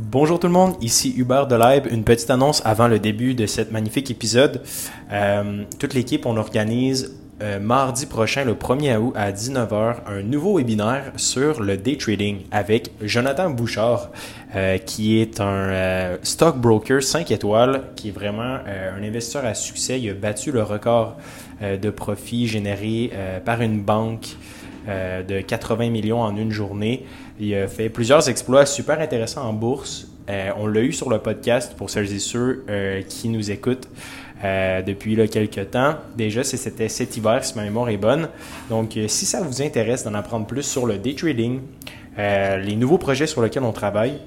Bonjour tout le monde, ici Hubert Delibe. Une petite annonce avant le début de cet magnifique épisode. Euh, toute l'équipe, on organise euh, mardi prochain, le 1er août à 19h, un nouveau webinaire sur le day trading avec Jonathan Bouchard, euh, qui est un stockbroker 5 étoiles, qui est vraiment un investisseur à succès. Il a battu le record de profit généré par une banque de 80 millions en une journée. Il a fait plusieurs exploits super intéressants en bourse. Euh, on l'a eu sur le podcast pour celles et ceux euh, qui nous écoutent euh, depuis là, quelques temps. Déjà, c'était cet hiver, si ma mémoire est bonne. Donc, si ça vous intéresse d'en apprendre plus sur le day trading, les nouveaux projets sur lesquels on travaille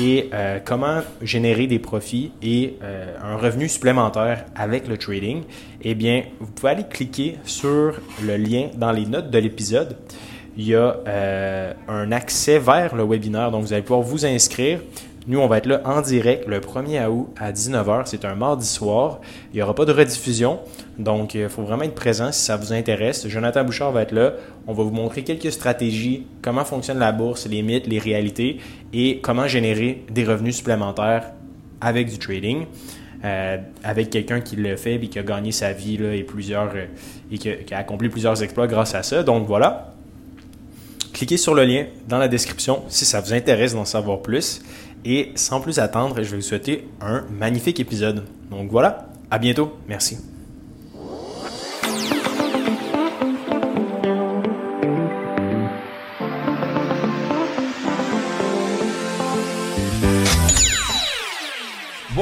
et comment générer des profits et un revenu supplémentaire avec le trading, eh bien, vous pouvez aller cliquer sur le lien dans les notes de l'épisode il y a euh, un accès vers le webinaire. Donc, vous allez pouvoir vous inscrire. Nous, on va être là en direct le 1er août à 19h. C'est un mardi soir. Il n'y aura pas de rediffusion. Donc, il faut vraiment être présent si ça vous intéresse. Jonathan Bouchard va être là. On va vous montrer quelques stratégies, comment fonctionne la bourse, les mythes, les réalités et comment générer des revenus supplémentaires avec du trading. Euh, avec quelqu'un qui le fait et qui a gagné sa vie et plusieurs euh, et qui a accompli plusieurs exploits grâce à ça. Donc voilà. Cliquez sur le lien dans la description si ça vous intéresse d'en savoir plus. Et sans plus attendre, je vais vous souhaiter un magnifique épisode. Donc voilà, à bientôt. Merci.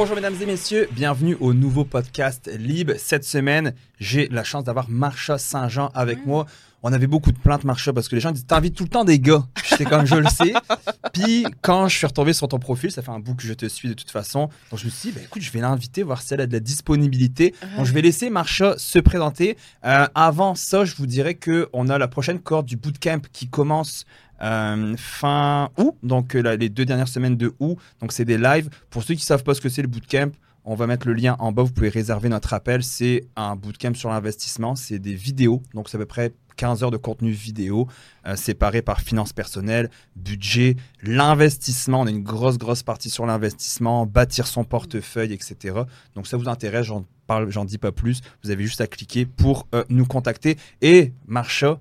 Bonjour mesdames et messieurs, bienvenue au nouveau podcast Lib. Cette semaine, j'ai la chance d'avoir Marsha Saint-Jean avec moi on avait beaucoup de plaintes Marsha parce que les gens disent t'invites tout le temps des gars. J'étais comme je le sais. Puis quand je suis retombé sur ton profil, ça fait un bout que je te suis de toute façon. Donc je me suis dit, bah, écoute, je vais l'inviter, voir si elle a de la disponibilité. Donc je vais laisser Marsha se présenter. Euh, avant ça, je vous dirais que on a la prochaine corde du bootcamp qui commence euh, fin août, donc euh, les deux dernières semaines de août. Donc c'est des lives. Pour ceux qui savent pas ce que c'est le bootcamp, on va mettre le lien en bas. Vous pouvez réserver notre appel. C'est un bootcamp sur l'investissement. C'est des vidéos. Donc c'est à peu près 15 heures de contenu vidéo euh, séparé par finances personnelles, budget, l'investissement. On a une grosse, grosse partie sur l'investissement, bâtir son portefeuille, etc. Donc, ça vous intéresse, j'en j'en dis pas plus. Vous avez juste à cliquer pour euh, nous contacter. Et Marcha,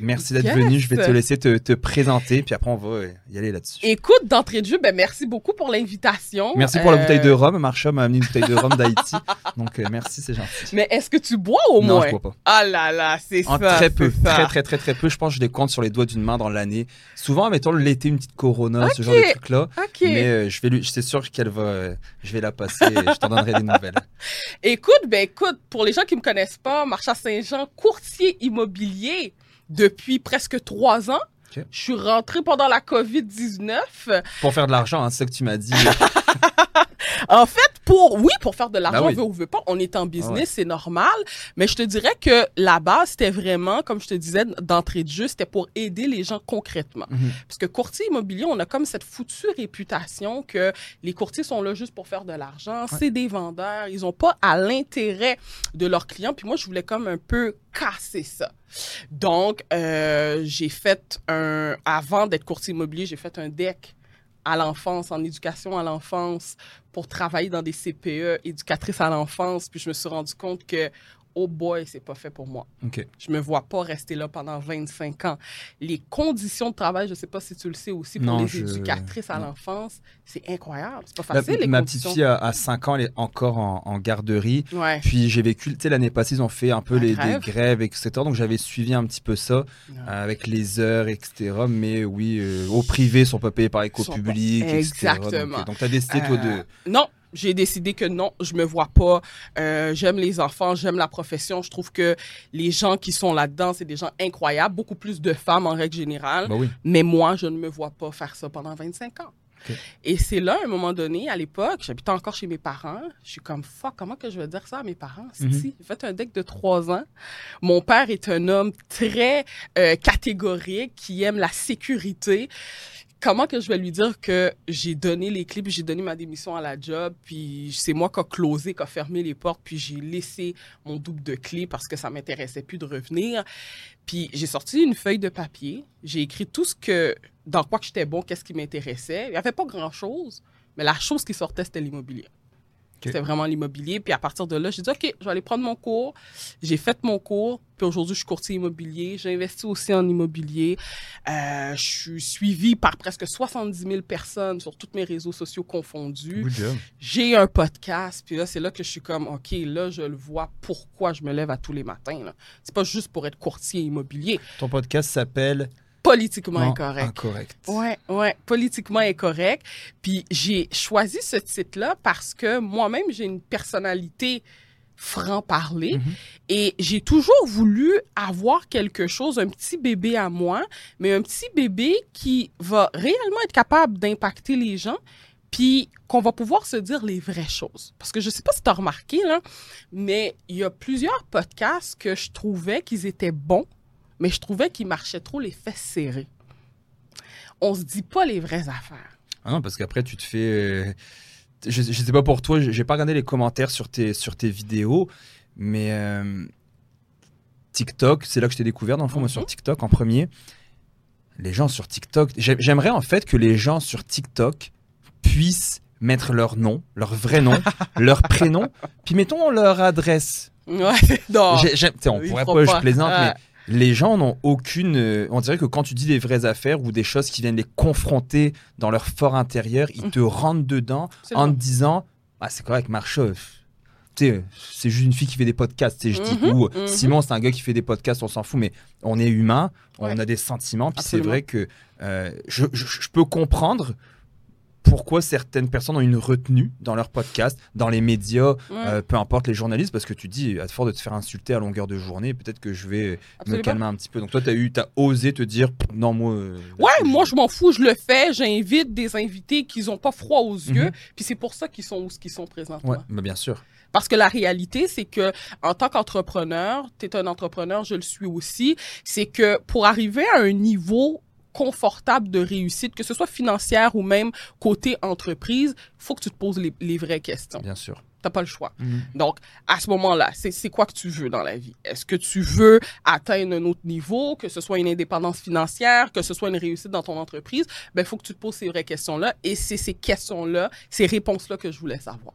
Merci d'être venu. Je vais te laisser te, présenter, puis après, on va y aller là-dessus. Écoute, d'entrée de jeu, ben, merci beaucoup pour l'invitation. Merci pour la bouteille de euh, rhum. Marsha m'a amené une bouteille de rhum d'Haïti. Donc, euh, merci, c'est gentil. Mais est-ce que tu bois au moins? Non, je bois pas. Ah là là, c'est ça. Très peu. Très, très, très, très peu. Je pense que je les compte sur les doigts d'une main dans l'année. Souvent, mettons l'été, une petite Corona, ce genre de truc-là. Mais euh, je vais lui, c'est sûr qu'elle va, je vais la passer et je t'en donnerai des nouvelles. Écoute, ben écoute, pour les gens qui me connaissent pas, Marcha Saint-Jean, courtier immobilier depuis presque trois ans. Je suis rentrée pendant la COVID-19. Pour faire de l'argent, hein, c'est ça que tu m'as dit. en fait, pour oui, pour faire de l'argent, ben veut ou veut pas, on est en business, c'est normal. Mais je te dirais que la base, c'était vraiment, comme je te disais d'entrée de jeu, c'était pour aider les gens concrètement. Mhm. Parce que courtier immobilier, on a comme cette foutue réputation que les courtiers sont là juste pour faire de l'argent. C'est des vendeurs, ils ont pas à l'intérêt de leurs clients. Puis moi, je voulais comme un peu casser ça. Donc, euh, j'ai fait un, avant d'être courtier immobilier, j'ai fait un deck à l'enfance, en éducation à l'enfance, pour travailler dans des CPE, éducatrice à l'enfance. Puis je me suis rendu compte que oh boy, c'est pas fait pour moi. Okay. Je me vois pas rester là pendant 25 ans. Les conditions de travail, je sais pas si tu le sais aussi, pour les éducatrices à l'enfance, c'est incroyable. C'est pas facile. ma petite fille a, 5 ans, elle est encore en, garderie. Puis j'ai vécu, tu sais, l'année passée, ils ont fait un peu les, des grèves, etc. Donc j'avais suivi un petit peu ça euh, avec les heures, etc. Mais oui, euh, au privé, ils sont pas payés par l'éco-public, etc. Exactement. Donc, tu as décidé, toi, de. Euh, non, j'ai décidé que non, je me vois pas. Euh, j'aime les enfants, j'aime la profession. Je trouve que les gens qui sont là-dedans, c'est des gens incroyables, beaucoup plus de femmes en règle générale. Bah Mais moi, je ne me vois pas faire ça pendant 25 ans. Et c'est là, à un moment donné, à l'époque, j'habitais encore chez mes parents. Je suis comme, fuck, comment que je vais dire ça à mes parents? Mm J'ai fait un deck de trois ans. Mon père est un homme très euh, catégorique qui aime la sécurité comment que je vais lui dire que j'ai donné les clés, puis j'ai donné ma démission à la job, puis c'est moi qui a closé, qui a fermé les portes, puis j'ai laissé mon double de clés parce que ça m'intéressait plus de revenir. Puis j'ai sorti une feuille de papier, j'ai écrit tout ce que, dans quoi que j'étais bon, qu'est-ce qui m'intéressait. Il n'y avait pas grand-chose, mais la chose qui sortait, c'était l'immobilier. C'était vraiment l'immobilier. Puis à partir de là, j'ai dit, OK, je vais aller prendre mon cours. J'ai fait mon cours. Puis aujourd'hui, je suis courtier immobilier. J'ai investi aussi en immobilier. Euh, je suis suivi par presque 70 000 personnes sur tous mes réseaux sociaux confondus. J'ai un podcast. Puis là, c'est là que je suis comme, OK, là, je le vois pourquoi je me lève à tous les matins. C'est pas juste pour être courtier immobilier. Ton podcast s'appelle politiquement incorrect. Incorrect. Ouais, ouais, politiquement incorrect. Puis j'ai choisi ce titre-là parce que moi-même, j'ai une personnalité franc-parler mhm. et j'ai toujours voulu avoir quelque chose, un petit bébé à moi, mais un petit bébé qui va réellement être capable d'impacter les gens puis qu'on va pouvoir se dire les vraies choses. Parce que je sais pas si tu as remarqué, là, mais il y a plusieurs podcasts que je trouvais qu'ils étaient bons, mais je trouvais qu'il marchait trop les fesses serrées. On se dit pas les vraies affaires. Ah non, parce qu'après, tu te fais. Euh, je, je sais pas pour toi, j'ai pas regardé les commentaires sur tes, sur tes vidéos, mais euh, TikTok, c'est là que je t'ai découvert, dans le fond, moi, sur. TikTok en premier. Les gens sur TikTok, j'aimerais en fait que les gens sur TikTok puissent mettre leur nom, leur vrai nom, leur prénom, puis mettons leur adresse. Ouais, non. on pourrait pas, je plaisante, mais les gens n'ont aucune. Euh, on dirait que quand tu dis des vraies affaires ou des choses qui viennent les confronter dans leur fort intérieur, ils te rentrent dedans en te disant Ah, c'est correct, marche. C'est juste une fille qui fait des podcasts. Je dis, mhm, ou mhm. Simon, c'est un gars qui fait des podcasts, on s'en fout, mais on est humain, on a des sentiments. Puis c'est vrai que euh, je, peux comprendre pourquoi certaines personnes ont une retenue dans leur podcast, dans les médias, euh, peu importe les journalistes, parce que tu dis, à force de te faire insulter à longueur de journée, peut-être que je vais me calmer un petit peu. Donc toi, tu as, eu, as osé te dire, non, moi... Euh, ouais, moi, je m'en fous, je le fais, j'invite des invités qui n'ont pas froid aux yeux, mhm. puis c'est pour ça qu'ils sont où qu'ils sont présentement. Ouais, mais bien sûr. Parce que la réalité, c'est que en tant qu'entrepreneur, tu es un entrepreneur, je le suis aussi, c'est que pour arriver à un niveau confortable de réussite, que ce soit financière ou même côté entreprise, faut que tu te poses les, vraies questions. Bien sûr. T'as pas le choix. Mhm. Donc, à ce moment-là, c'est quoi que tu veux dans la vie? Est-ce que tu veux atteindre un autre niveau, que ce soit une indépendance financière, que ce soit une réussite dans ton entreprise? Ben, il faut que tu te poses ces vraies questions-là. Et c'est ces questions-là, ces réponses-là que je voulais savoir.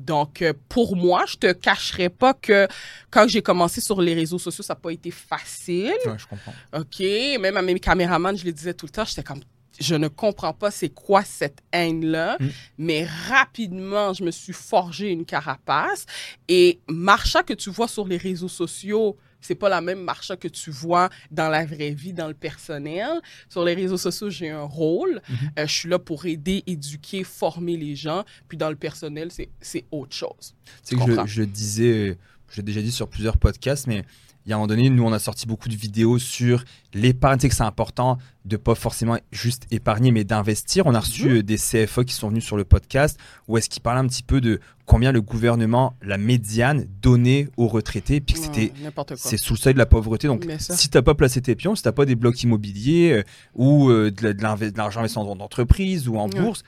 Donc, euh, pour moi, je te cacherai pas que quand j'ai commencé sur les réseaux sociaux, ça n'a pas été facile. Ouais, je comprends. OK. Même à mes caméramans, je les disais tout le temps, j'étais comme, je ne comprends pas c'est quoi cette haine-là, mm. mais rapidement, je me suis forgé une carapace. Et Marcha que tu vois sur les réseaux sociaux, c'est pas la même marche que tu vois dans la vraie vie, dans le personnel. Sur les réseaux sociaux, j'ai un rôle. Mhm. Euh, je suis là pour aider, éduquer, former les gens. Puis dans le personnel, c'est autre chose. C'est que je, je, disais, je l'ai déjà dit sur plusieurs podcasts, mais il y a un moment donné, nous, on a sorti beaucoup de vidéos sur l'épargne. Tu sais que c'est important de pas forcément juste épargner, mais d'investir. On a reçu mhm. euh, des CFO qui sont venus sur le podcast où est-ce qu'ils parlent un petit peu de combien le gouvernement, la médiane, donnait aux retraités. Puis c'était, c'est sous le seuil de la pauvreté. Donc, si tu n'as pas placé tes pions, si tu n'as pas des blocs immobiliers euh, ou euh, de, l'argent investi en entreprise ou en bourse,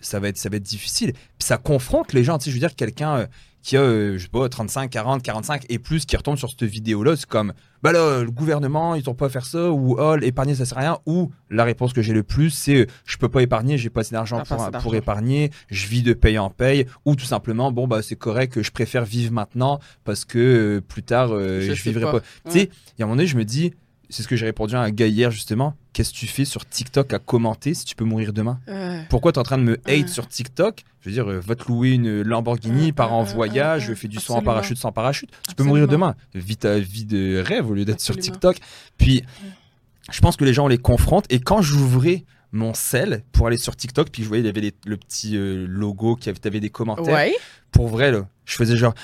ça va être, ça va être difficile. Puis ça confronte les gens. Tu sais, je veux dire, quelqu'un qui a, je sais pas, 35, 40, 45 et plus qui retombe sur cette vidéo-là, c'est comme, bah là, le gouvernement, ils ont pas à faire ça, ou oh, épargner, ça sert à rien, ou la réponse que j'ai le plus, c'est, je peux pas épargner, j'ai pas assez d'argent pour, pour épargner, je vis de paye en paye, ou tout simplement, bon, bah c'est correct, je préfère vivre maintenant parce que euh, plus tard, euh, je, vivrai pas. Tu sais, il y a un moment donné, je me dis, c'est ce que j'ai répondu à un gars hier justement. Qu'est-ce que tu fais sur TikTok à commenter si tu peux mourir demain? Pourquoi tu es en train de me hate sur TikTok? Je veux dire, euh, va te louer une Lamborghini, par en voyage, fais du saut en parachute sans parachute. Tu peux mourir demain. Vis ta vie de rêve au lieu d'être sur TikTok. Puis, je pense que les gens les confrontent. Et quand j'ouvrais mon sel pour aller sur TikTok, puis je voyais, il y avait le petit euh, logo qui avait, avais des commentaires. Pour vrai, là, je faisais genre.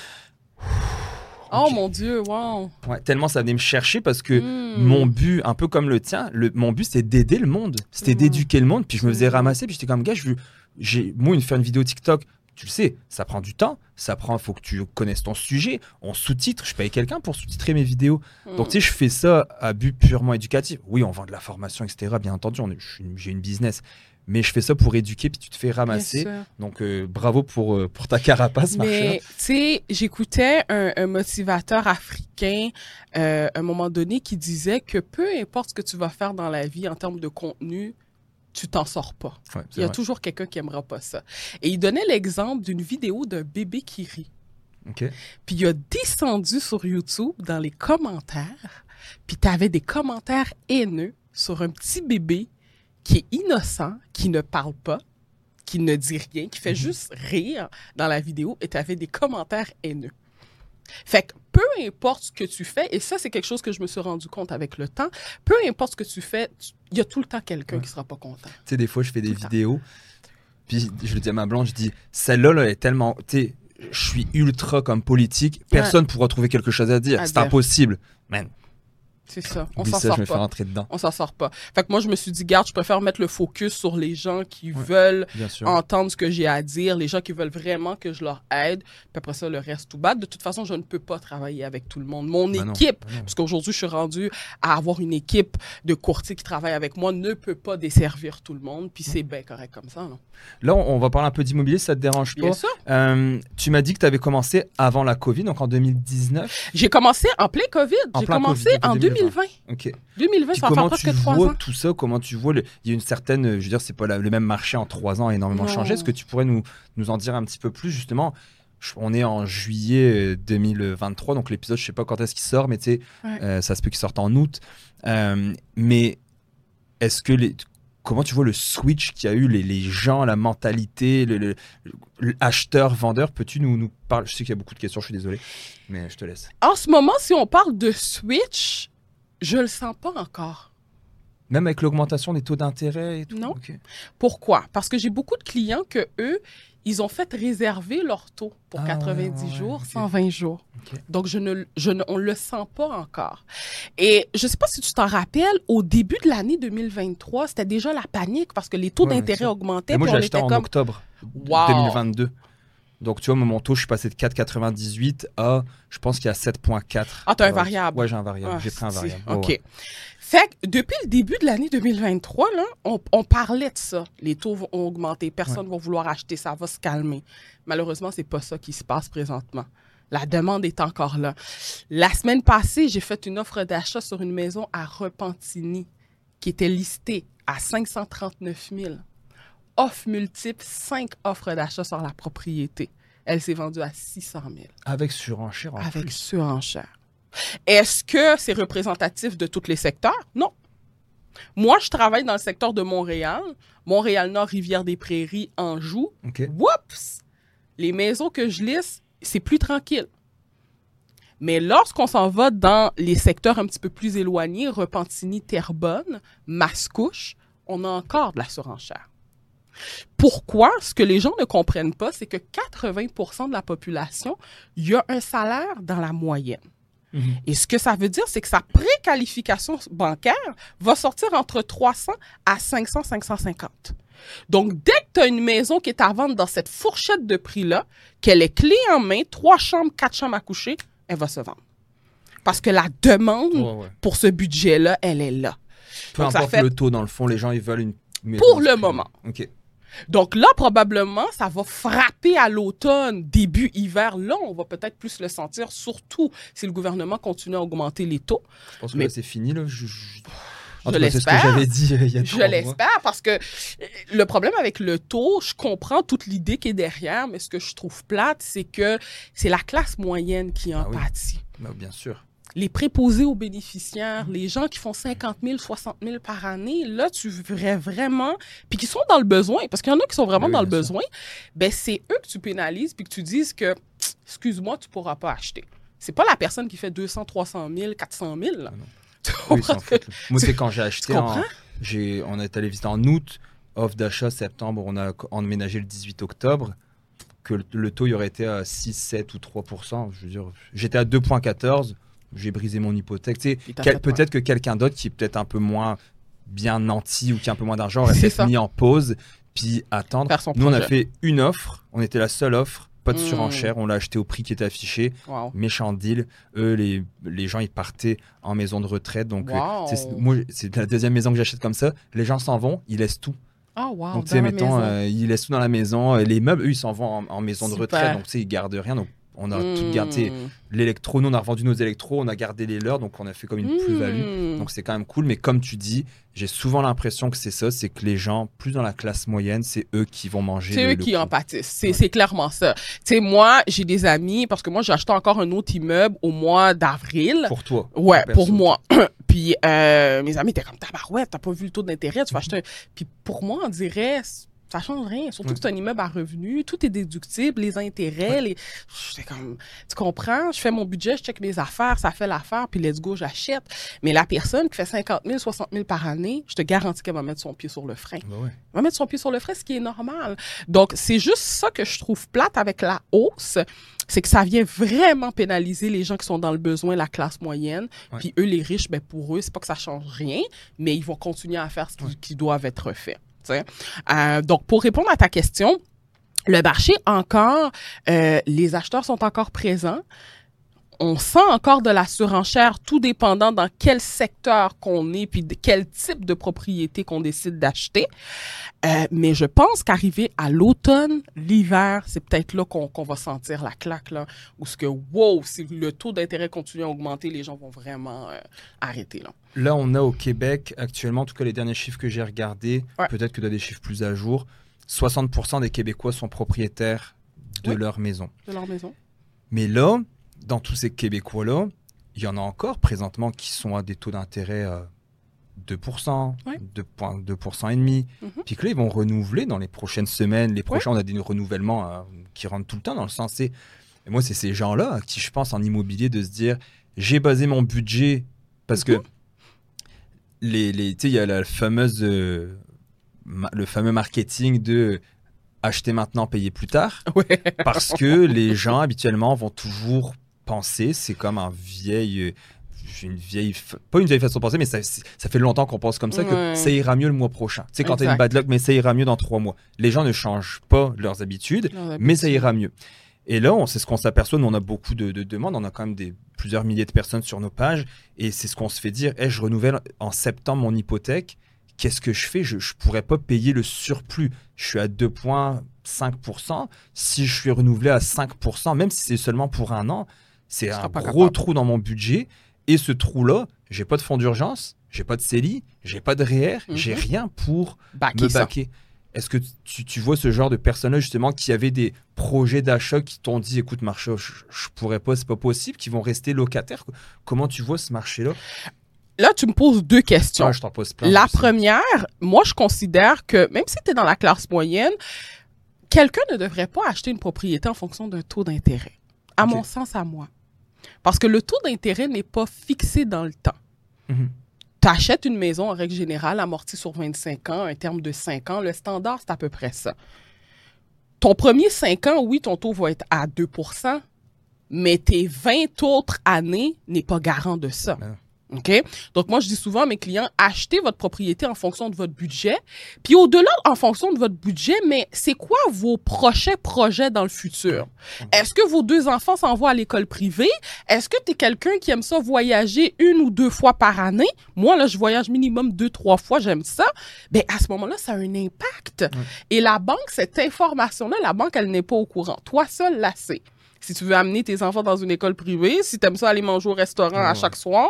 Oh mon Dieu, wow. Ouais, tellement ça venait me chercher parce que hmm. mon but, un peu comme le tien, le, mon but c'était d'aider le monde, c'était d'éduquer le monde. Puis je me faisais ramasser, puis j'étais comme, gars, j'ai, moi, une, faire une vidéo TikTok, tu le sais, ça prend du temps, ça prend, faut que tu connaisses ton sujet. On sous-titre, je paye quelqu'un pour sous-titrer mes vidéos. Donc, tu sais, je fais ça à but purement éducatif. Oui, on vend de la formation, etc. Bien entendu, j'ai une business. Mais je fais ça pour éduquer, puis tu te fais ramasser. Donc, euh, bravo pour, euh, pour ta carapace, Mais, tu sais, j'écoutais un, motivateur africain euh, à un moment donné qui disait que peu importe ce que tu vas faire dans la vie en termes de contenu, tu t'en sors pas. il y a toujours quelqu'un qui aimera pas ça. Et il donnait l'exemple d'une vidéo d'un bébé qui rit. Puis il a descendu sur YouTube dans les commentaires, puis tu avais des commentaires haineux sur un petit bébé qui est innocent, qui ne parle pas, qui ne dit rien, qui fait mhm. juste rire dans la vidéo, et tu avais des commentaires haineux. Fait que peu importe ce que tu fais, et ça, c'est quelque chose que je me suis rendu compte avec le temps, peu importe ce que tu fais, il y a tout le temps quelqu'un qui sera pas content. Tu sais, des fois, je fais des vidéos, puis je le dis à ma blanche, je dis, celle-là, là, est tellement. Tu sais, je suis ultra comme politique, personne ne pourra trouver quelque chose à dire. C'est impossible. Man, c'est ça. On s'en sort pas. dedans. On s'en sort pas. Fait que moi, je me suis dit, garde, je préfère mettre le focus sur les gens qui veulent entendre ce que j'ai à dire, les gens qui veulent vraiment que je leur aide. Puis après ça, le reste tout bas. De toute façon, je ne peux pas travailler avec tout le monde. Mon ben équipe, ben parce qu'aujourd'hui, je suis rendu à avoir une équipe de courtiers qui travaillent avec moi, ne peut pas desservir tout le monde. Puis c'est bien correct comme ça, non? Là, on va parler un peu d'immobilier, ça te dérange pas? Bien sûr. Euh, tu m'as dit que tu avais commencé avant la COVID, donc en 2019. J'ai commencé en plein COVID. J'ai commencé en 2020. OK. 2020, ça fait presque trois ans. tout ça? Comment tu vois Il y a une certaine, je veux dire, c'est pas le même marché en trois ans a énormément changé. Est-ce que tu pourrais nous, nous en dire un petit peu plus justement? On est en juillet 2023, euh, donc l'épisode, je sais pas quand est-ce qu'il sort, mais tu sais, euh, ça se peut qu'il sorte en août. Euh, mais est-ce que les, comment tu vois le switch qu'il y a eu, les, les gens, la mentalité, le, acheteur, vendeur? Peux-tu nous, nous parler? Je sais qu'il y a beaucoup de questions, je suis désolé, mais je te laisse. En ce moment, si on parle de switch, je le sens pas encore. Même avec l'augmentation des taux d'intérêt et tout? Non. Pourquoi? Parce que j'ai beaucoup de clients que eux, ils ont fait réserver leur taux pour 90 ah, jours, 120 jours. Donc, je ne, je ne, on le sent pas encore. Et je sais pas si tu t'en rappelles, au début de l'année 2023, c'était déjà la panique parce que les taux d'intérêt augmentaient. moi, j'ai acheté en octobre 2022. Donc, tu vois, mon taux, je suis passé de 4,98 à, je pense qu'il y a 7,4. Ah, tu as un variable. Ouais, j'ai un variable. j'ai pris un variable. OK. Fait que depuis le début de l'année 2023, là, on, parlait de ça. Les taux vont augmenter, personne ne va vouloir acheter, ça va se calmer. Malheureusement, c'est pas ça qui se passe présentement. La demande est encore là. La semaine passée, j'ai fait une offre d'achat sur une maison à Repentigny qui était listée à 539 000 offre multiple, cinq offres d'achat sur la propriété. Elle s'est vendue à 600 000. Avec surenchère en Avec surenchère. Est-ce que c'est représentatif de tous les secteurs? Non. Moi, je travaille dans le secteur de Montréal. Montréal-Nord, Rivière-des-Prairies, Anjou. Okay. Oups! Les maisons que je liste, c'est plus tranquille. Mais lorsqu'on s'en va dans les secteurs un petit peu plus éloignés, Repentigny, Terrebonne, Mascouche, on a encore de la surenchère. Pourquoi? Ce que les gens ne comprennent pas, c'est que 80% de la population, il y a un salaire dans la moyenne. Mhm. Et ce que ça veut dire, c'est que sa préqualification bancaire va sortir entre 300 à 500, 550. Donc, dès que tu as une maison qui est à vendre dans cette fourchette de prix-là, qu'elle est clé en main, trois chambres, quatre chambres à coucher, elle va se vendre. Parce que la demande pour ce budget-là, elle est là. Peu importe le taux, dans le fond, les gens, ils veulent une maison. Pour le moment. OK. Donc là, probablement, ça va frapper à l'automne, début hiver. Là, on va peut-être plus le sentir, surtout si le gouvernement continue à augmenter les taux. Je pense que c'est fini. Là. Je, je... l'espère. j'avais dit il y a Je l'espère parce que euh, le problème avec le taux, je comprends toute l'idée qui est derrière, mais ce que je trouve plate, c'est que c'est la classe moyenne qui en ah pâtit. Bah, bien sûr les préposés aux bénéficiaires, les gens qui font 50 000, 60 000 par année, là, tu verrais vraiment, puis qui sont dans le besoin, parce qu'il y en a qui sont vraiment dans le besoin, ben c'est eux que tu pénalises, puis que tu dises que, excuse-moi, tu pourras pas acheter. C'est pas la personne qui fait 200, 300 000, 400 000. Moi, c'est quand j'ai acheté, on est allé visiter en août, offre d'achat septembre, on a emménagé le 18 octobre que le, taux y aurait été à 6, 7 ou 3% Je veux dire, j'étais à 2,14 j'ai brisé mon hypothèque. Tu sais, peut-être que quelqu'un d'autre qui est peut-être un peu moins bien nanti ou qui a un peu moins d'argent aurait peut-être mis en pause puis attendre. Nous, on a fait une offre, on était la seule offre, pas de hmm. surenchère, on l'a acheté au prix qui était affiché. Méchant deal. Eux, les, les gens, ils partaient en maison de retraite. Donc, euh, moi, c'est la deuxième maison que j'achète comme ça. Les gens s'en vont, ils laissent tout. Oh, wow, donc, tu sais, mettons, euh, ils laissent tout dans la maison. Les meubles, eux, ils s'en vont en, maison de retraite. Donc, tu sais, ils gardent rien. Donc, on a tout gardé. Hmm. L'électro, nous, on a revendu nos électros, on a gardé les leurs, donc on a fait comme une plus-value. Hmm. Donc c'est quand même cool. Mais comme tu dis, j'ai souvent l'impression que c'est ça, c'est que les gens, plus dans la classe moyenne, c'est eux qui vont manger. C'est eux qui en pâtissent. C'est clairement ça. Tu sais, moi, j'ai des amis, parce que moi, j'ai acheté encore un autre immeuble au mois d'avril. Pour toi. Ouais, pour moi. Puis euh, mes amis étaient comme, tabarouette, t'as pas vu le taux d'intérêt, tu vas acheter un... Puis pour moi, on dirait ça change rien. Surtout que c'est un immeuble à revenus. Tout est déductible, les intérêts. Les... comme, tu comprends? Je fais mon budget, je check mes affaires, ça fait l'affaire, puis let's go, j'achète. Mais la personne qui fait 50 000, 60 000 par année, je te garantis qu'elle va mettre son pied sur le frein. Ben Elle va mettre son pied sur le frein, ce qui est normal. Donc, c'est juste ça que je trouve plate avec la hausse c'est que ça vient vraiment pénaliser les gens qui sont dans le besoin, la classe moyenne. Puis eux, les riches, ben pour eux, c'est pas que ça change rien, mais ils vont continuer à faire ce qui, qui doivent être fait. Euh, donc, pour répondre à ta question, le marché encore, euh, les acheteurs sont encore présents. On sent encore de la surenchère, tout dépendant dans quel secteur qu'on est, puis de quel type de propriété qu'on décide d'acheter. Euh, mais je pense qu'arriver à l'automne, l'hiver, c'est peut-être là qu'on va sentir la claque, là, où ce que, wow, si le taux d'intérêt continue à augmenter, les gens vont vraiment arrêter, là. Là, on a au Québec, actuellement, en tout cas les derniers chiffres que j'ai regardés, peut-être que tu as des chiffres plus à jour, 60% des Québécois sont propriétaires de leur maison. De leur maison. Mais là, dans tous ces Québécois-là, il y en a encore présentement qui sont à des taux d'intérêt à 2%, 2%, et demi. Mhm. Puis que là, ils vont renouveler dans les prochaines semaines. Les prochains, on a des renouvellements euh, qui rentrent tout le temps dans le sens. Et moi, c'est ces gens-là à qui je pense en immobilier de se dire j'ai basé mon budget parce que mhm les, les il y a la fameuse, euh, le fameux marketing de acheter maintenant, payer plus tard. Parce que les gens habituellement vont toujours penser, c'est comme un vieil euh, une vieille, pas une vieille façon de penser, mais ça, ça fait longtemps qu'on pense comme ça que ça ira mieux le mois prochain. Tu sais, quand t'as une bad luck, mais ça ira mieux dans trois mois. Les gens ne changent pas leurs habitudes, mais ça ira mieux. Et là, c'est ce qu'on s'aperçoit. Nous, on a beaucoup de, demandes. On a quand même des, plusieurs milliers de personnes sur nos pages. Et c'est ce qu'on se fait dire. je renouvelle en septembre mon hypothèque. Qu'est-ce que je fais? Je ne pourrais pas payer le surplus. Je suis à 2,5%. Si je suis renouvelé à 5%, même si c'est seulement pour un an, c'est un gros trou dans mon budget. Et ce trou-là, j'ai pas de fonds d'urgence, j'ai pas de CELI, j'ai pas de REER, j'ai mhm. rien pour me baquer. Est-ce que tu, vois ce genre de personnes justement qui avaient des projets d'achat qui t'ont dit écoute marché je, je pourrais pas c'est pas possible qui vont rester locataires? Comment tu vois ce marché là Là, tu me poses deux questions. je t'en pose plein. La première, moi, je considère que même si tu es dans la classe moyenne, quelqu'un ne devrait pas acheter une propriété en fonction d'un taux d'intérêt. À mon sens, à moi. Parce que le taux d'intérêt n'est pas fixé dans le temps. Mhm tu achètes une maison en règle générale amortie sur 25 ans, un terme de 5 ans. Le standard, c'est à peu près ça. Ton premier 5 ans, oui, ton taux va être à 2% mais tes 20 autres années n'est pas garant de ça. OK? Donc, moi, je dis souvent à mes clients, achetez votre propriété en fonction de votre budget. Puis, au-delà, en fonction de votre budget, mais c'est quoi vos prochains projets dans le futur? Est-ce que vos deux enfants s'envoient à l'école privée? Est-ce que tu es quelqu'un qui aime ça voyager une ou deux fois par année? Moi, là, je voyage minimum deux, trois fois, j'aime ça. Ben, à ce moment-là, ça a un impact. Et la banque, cette information-là, la banque, elle n'est pas au courant. Toi seul, la sais si tu veux amener tes enfants dans une école privée, si tu aimes ça aller manger au restaurant à chaque soir.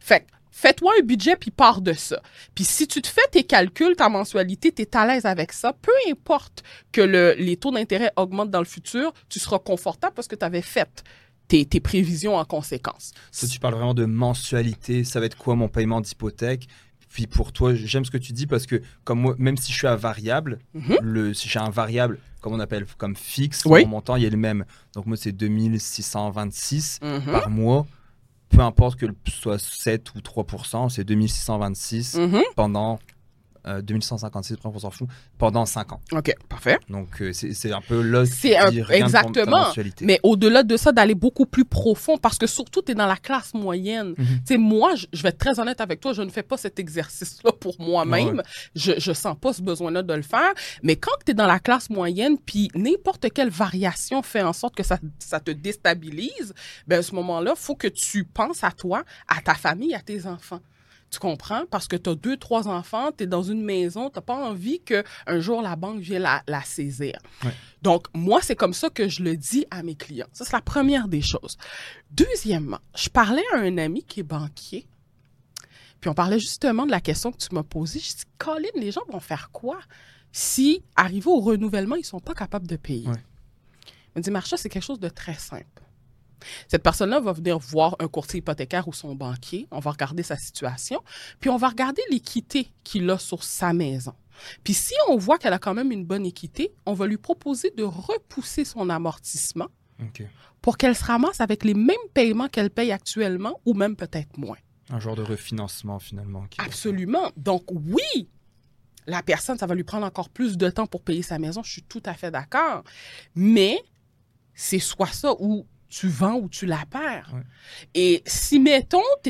Fait fais-toi un budget puis pars de ça. Puis si tu te fais tes calculs, ta mensualité, tu es à l'aise avec ça, peu importe que le, les taux d'intérêt augmentent dans le futur, tu seras confortable parce que tu avais fait tes, tes, prévisions en conséquence. Ça, tu parles vraiment de mensualité, ça va être quoi mon paiement d'hypothèque? Puis pour toi, j'aime ce que tu dis parce que comme moi, même si je suis à variable, mhm. le, si j'ai un variable, comme on appelle, comme fixe, mon montant, il est le même. Donc moi, c'est 2626 mhm. par mois. Peu importe que ce soit 7 ou 3% c'est 2626 mhm. Pendant 2156 on s'en fout, pendant 5 ans. OK, parfait. Donc, c'est un peu là. C'est exactement. Mais au-delà de ça, d'aller beaucoup plus profond, parce que surtout, tu es dans la classe moyenne. Tu sais, moi, je vais être très honnête avec toi, je ne fais pas cet exercice-là pour moi-même. Je, je sens pas ce besoin-là de le faire. Mais quand tu es dans la classe moyenne, puis n'importe quelle variation fait en sorte que ça, ça te déstabilise, ben à ce moment-là, faut que tu penses à toi, à ta famille, à tes enfants. Tu comprends? Parce que tu as deux, trois enfants, tu es dans une maison, tu n'as pas envie qu'un jour la banque vienne la, saisir. Donc, moi, c'est comme ça que je le dis à mes clients. Ça, c'est la première des choses. Deuxièmement, je parlais à un ami qui est banquier, puis on parlait justement de la question que tu m'as posée. Je dis, Colin, les gens vont faire quoi si, arrivé au renouvellement, ils ne sont pas capables de payer? Il me dit, Marcha, c'est quelque chose de très simple. Cette personne-là va venir voir un courtier hypothécaire ou son banquier. On va regarder sa situation, puis on va regarder l'équité qu'il a sur sa maison. Puis si on voit qu'elle a quand même une bonne équité, on va lui proposer de repousser son amortissement pour qu'elle se ramasse avec les mêmes paiements qu'elle paye actuellement ou même peut-être moins. Un genre de refinancement finalement. Absolument. Donc oui, la personne, ça va lui prendre encore plus de temps pour payer sa maison. Je suis tout à fait d'accord. Mais c'est soit ça ou tu vends ou tu la perds. Et si, mettons, tu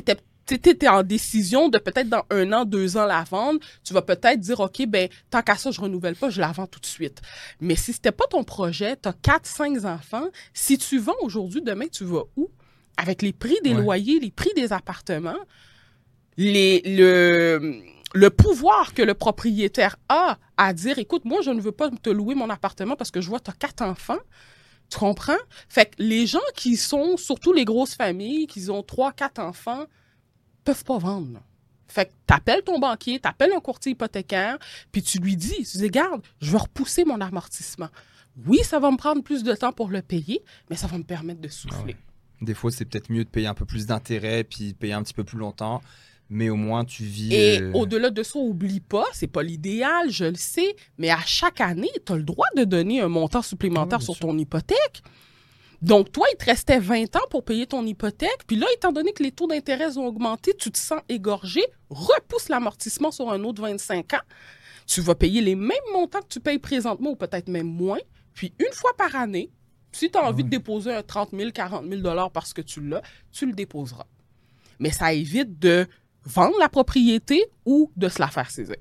étais en décision de peut-être dans un an, deux ans la vendre, tu vas peut-être dire, OK, ben, tant qu'à ça, je renouvelle pas, je la vends tout de suite. Mais si c'était pas ton projet, tu as quatre, cinq enfants, si tu vends aujourd'hui, demain, tu vas où? Avec les prix des loyers, les prix des appartements, les, le, le pouvoir que le propriétaire a à dire, écoute, moi, je ne veux pas te louer mon appartement parce que je vois, tu as quatre enfants. Tu comprends? Fait que les gens qui sont, surtout les grosses familles, qui ont trois, quatre enfants, peuvent pas vendre. Fait que t'appelles ton banquier, t'appelles un courtier hypothécaire, puis tu lui dis, tu dis, regarde, je vais repousser mon amortissement. Oui, ça va me prendre plus de temps pour le payer, mais ça va me permettre de souffler. Ah Des fois, c'est peut-être mieux de payer un peu plus d'intérêt, puis payer un petit peu plus longtemps mais au moins tu vis. Et euh, au-delà de ça, oublie pas, c'est pas l'idéal, je le sais, mais à chaque année, tu as le droit de donner un montant supplémentaire sur ton hypothèque. Donc, toi, il te restait 20 ans pour payer ton hypothèque. Puis là, étant donné que les taux d'intérêt ont augmenté, tu te sens égorgé, repousse l'amortissement sur un autre 25 ans. Tu vas payer les mêmes montants que tu payes présentement ou peut-être même moins. Puis, une fois par année, si tu as envie de déposer un 30 000, 40 000 parce que tu l'as, tu le déposeras. Mais ça évite de vendre la propriété ou de se la faire saisir.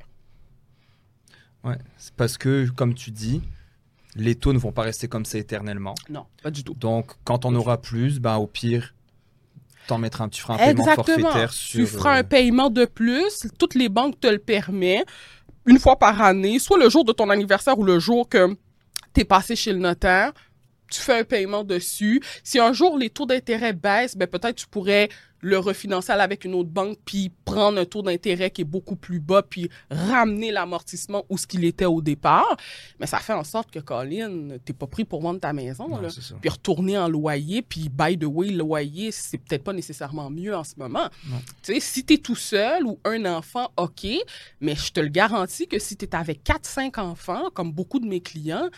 Ouais, c'est parce que, comme tu dis, les taux ne vont pas rester comme ça éternellement. Non, pas du tout. Donc, quand on aura plus, ben, au pire, t'en mettras un, tu feras un paiement forfaitaire sur... Tu feras un euh, paiement de plus, toutes les banques te le permettent, une fois par année, soit le jour de ton anniversaire ou le jour que tu es passé chez le notaire, tu fais un paiement dessus. Si un jour les taux d'intérêt baissent, ben peut-être tu pourrais le refinancer avec une autre banque, puis prendre un taux d'intérêt qui est beaucoup plus bas, puis ramener l'amortissement où ce qu'il était au départ. Mais ça fait en sorte que, Colin, t'es pas pris pour vendre ta maison, puis retourner en loyer, puis by the way, le loyer, c'est peut-être pas nécessairement mieux en ce moment. Tu sais, si t'es tout seul ou un enfant, OK, mais je te le garantis que si t'es avec 4-5 enfants, comme beaucoup de mes clients,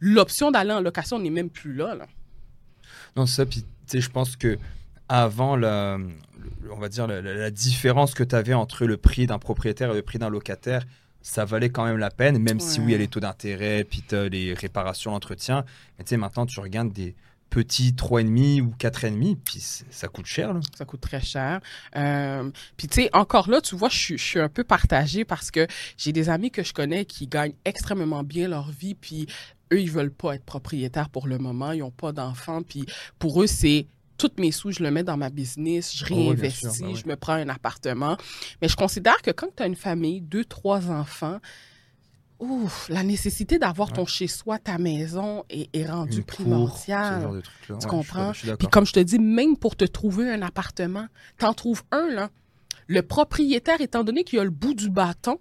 l'option d'aller en location n'est même plus là. là. Non, ça, puis tu sais, je pense que avant la, on va dire la, différence que tu avais entre le prix d'un propriétaire et le prix d'un locataire, ça valait quand même la peine, même si oui, il y a les taux d'intérêt, puis les réparations, l'entretien. Mais tu sais, maintenant, tu regardes des petits 3,5 ou 4,5, puis ça coûte cher. Là. Ça coûte très cher. Euh, puis tu sais, encore là, tu vois, je, suis un peu partagée parce que j'ai des amis que je connais qui gagnent extrêmement bien leur vie, puis eux, ils veulent pas être propriétaires pour le moment, ils ont pas d'enfants, puis pour eux, c'est toutes mes sous, je le mets dans ma business, je oh réinvestis, ben je me prends un appartement. Mais je considère que quand tu as une famille, deux, trois enfants, ouf, la nécessité d'avoir ton chez-soi, ta maison est, rendue primordiale. tu comprends? Puis comme je te dis, même pour te trouver un appartement, t'en trouves un, là. Le propriétaire, étant donné qu'il a le bout du bâton,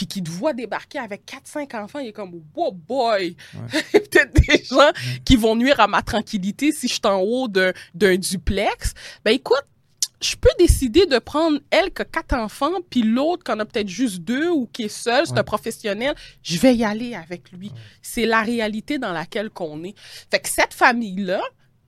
puis qui te voit débarquer avec 4-5 enfants, il est comme, wow boy! Peut-être des gens qui vont nuire à ma tranquillité si je suis en haut d'un duplex. Ben écoute, je peux décider de prendre elle qui a quatre enfants, puis l'autre qui en a peut-être juste deux ou qui est seul, c'est un professionnel. Je vais y aller avec lui. C'est la réalité dans laquelle qu'on est. Fait que cette famille-là,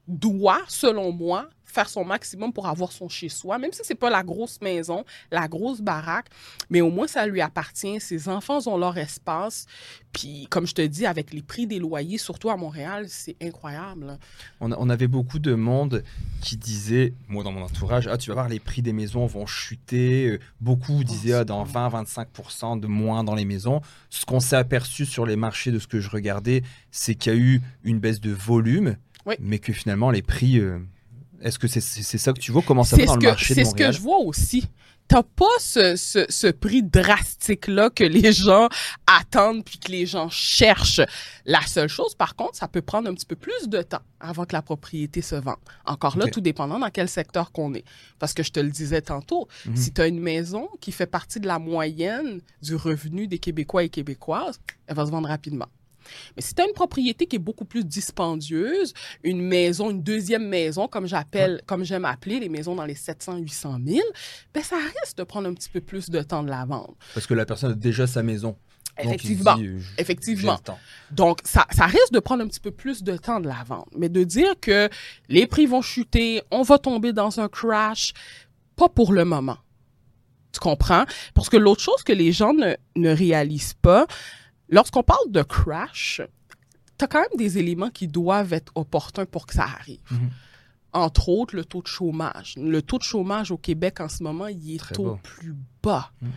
doit, selon moi, faire son maximum pour avoir son chez-soi, même si c'est pas la grosse maison, la grosse baraque, mais au moins ça lui appartient. Ses enfants ont leur espace. Puis, comme je te dis, avec les prix des loyers, surtout à Montréal, c'est incroyable. On, avait beaucoup de monde qui disait, moi dans mon entourage, ah, tu vas voir, les prix des maisons vont chuter. Beaucoup oh, disaient, ah, dans 20-25% de moins dans les maisons. Ce qu'on s'est aperçu sur les marchés de ce que je regardais, c'est qu'il y a eu une baisse de volume, mais que finalement, les prix. Euh, est-ce que c'est ça que tu vois? Comment ça va dans le marché de C'est ce que je vois aussi. T'as pas ce, ce, prix drastique-là que les gens attendent puis que les gens cherchent. La seule chose, par contre, ça peut prendre un petit peu plus de temps avant que la propriété se vende. Encore là, tout dépendant dans quel secteur qu'on est. Parce que je te le disais tantôt, mhm. si tu as une maison qui fait partie de la moyenne du revenu des Québécois et Québécoises, elle va se vendre rapidement. Mais si tu as une propriété qui est beaucoup plus dispendieuse, une maison, une deuxième maison, comme j'appelle, comme j'aime appeler les maisons dans les 700, 800 000, ben ça risque de prendre un petit peu plus de temps de la vendre. Parce que la personne a déjà sa maison. Effectivement. Euh, effectivement. Donc, ça, ça risque de prendre un petit peu plus de temps de la vendre. Mais de dire que les prix vont chuter, on va tomber dans un crash, pas pour le moment. Tu comprends? Parce que l'autre chose que les gens ne, ne réalisent pas, Lorsqu'on parle de crash, tu as quand même des éléments qui doivent être opportuns pour que ça arrive. Mhm. Entre autres, le taux de chômage. Le taux de chômage au Québec en ce moment, il est au plus bas. Mhm.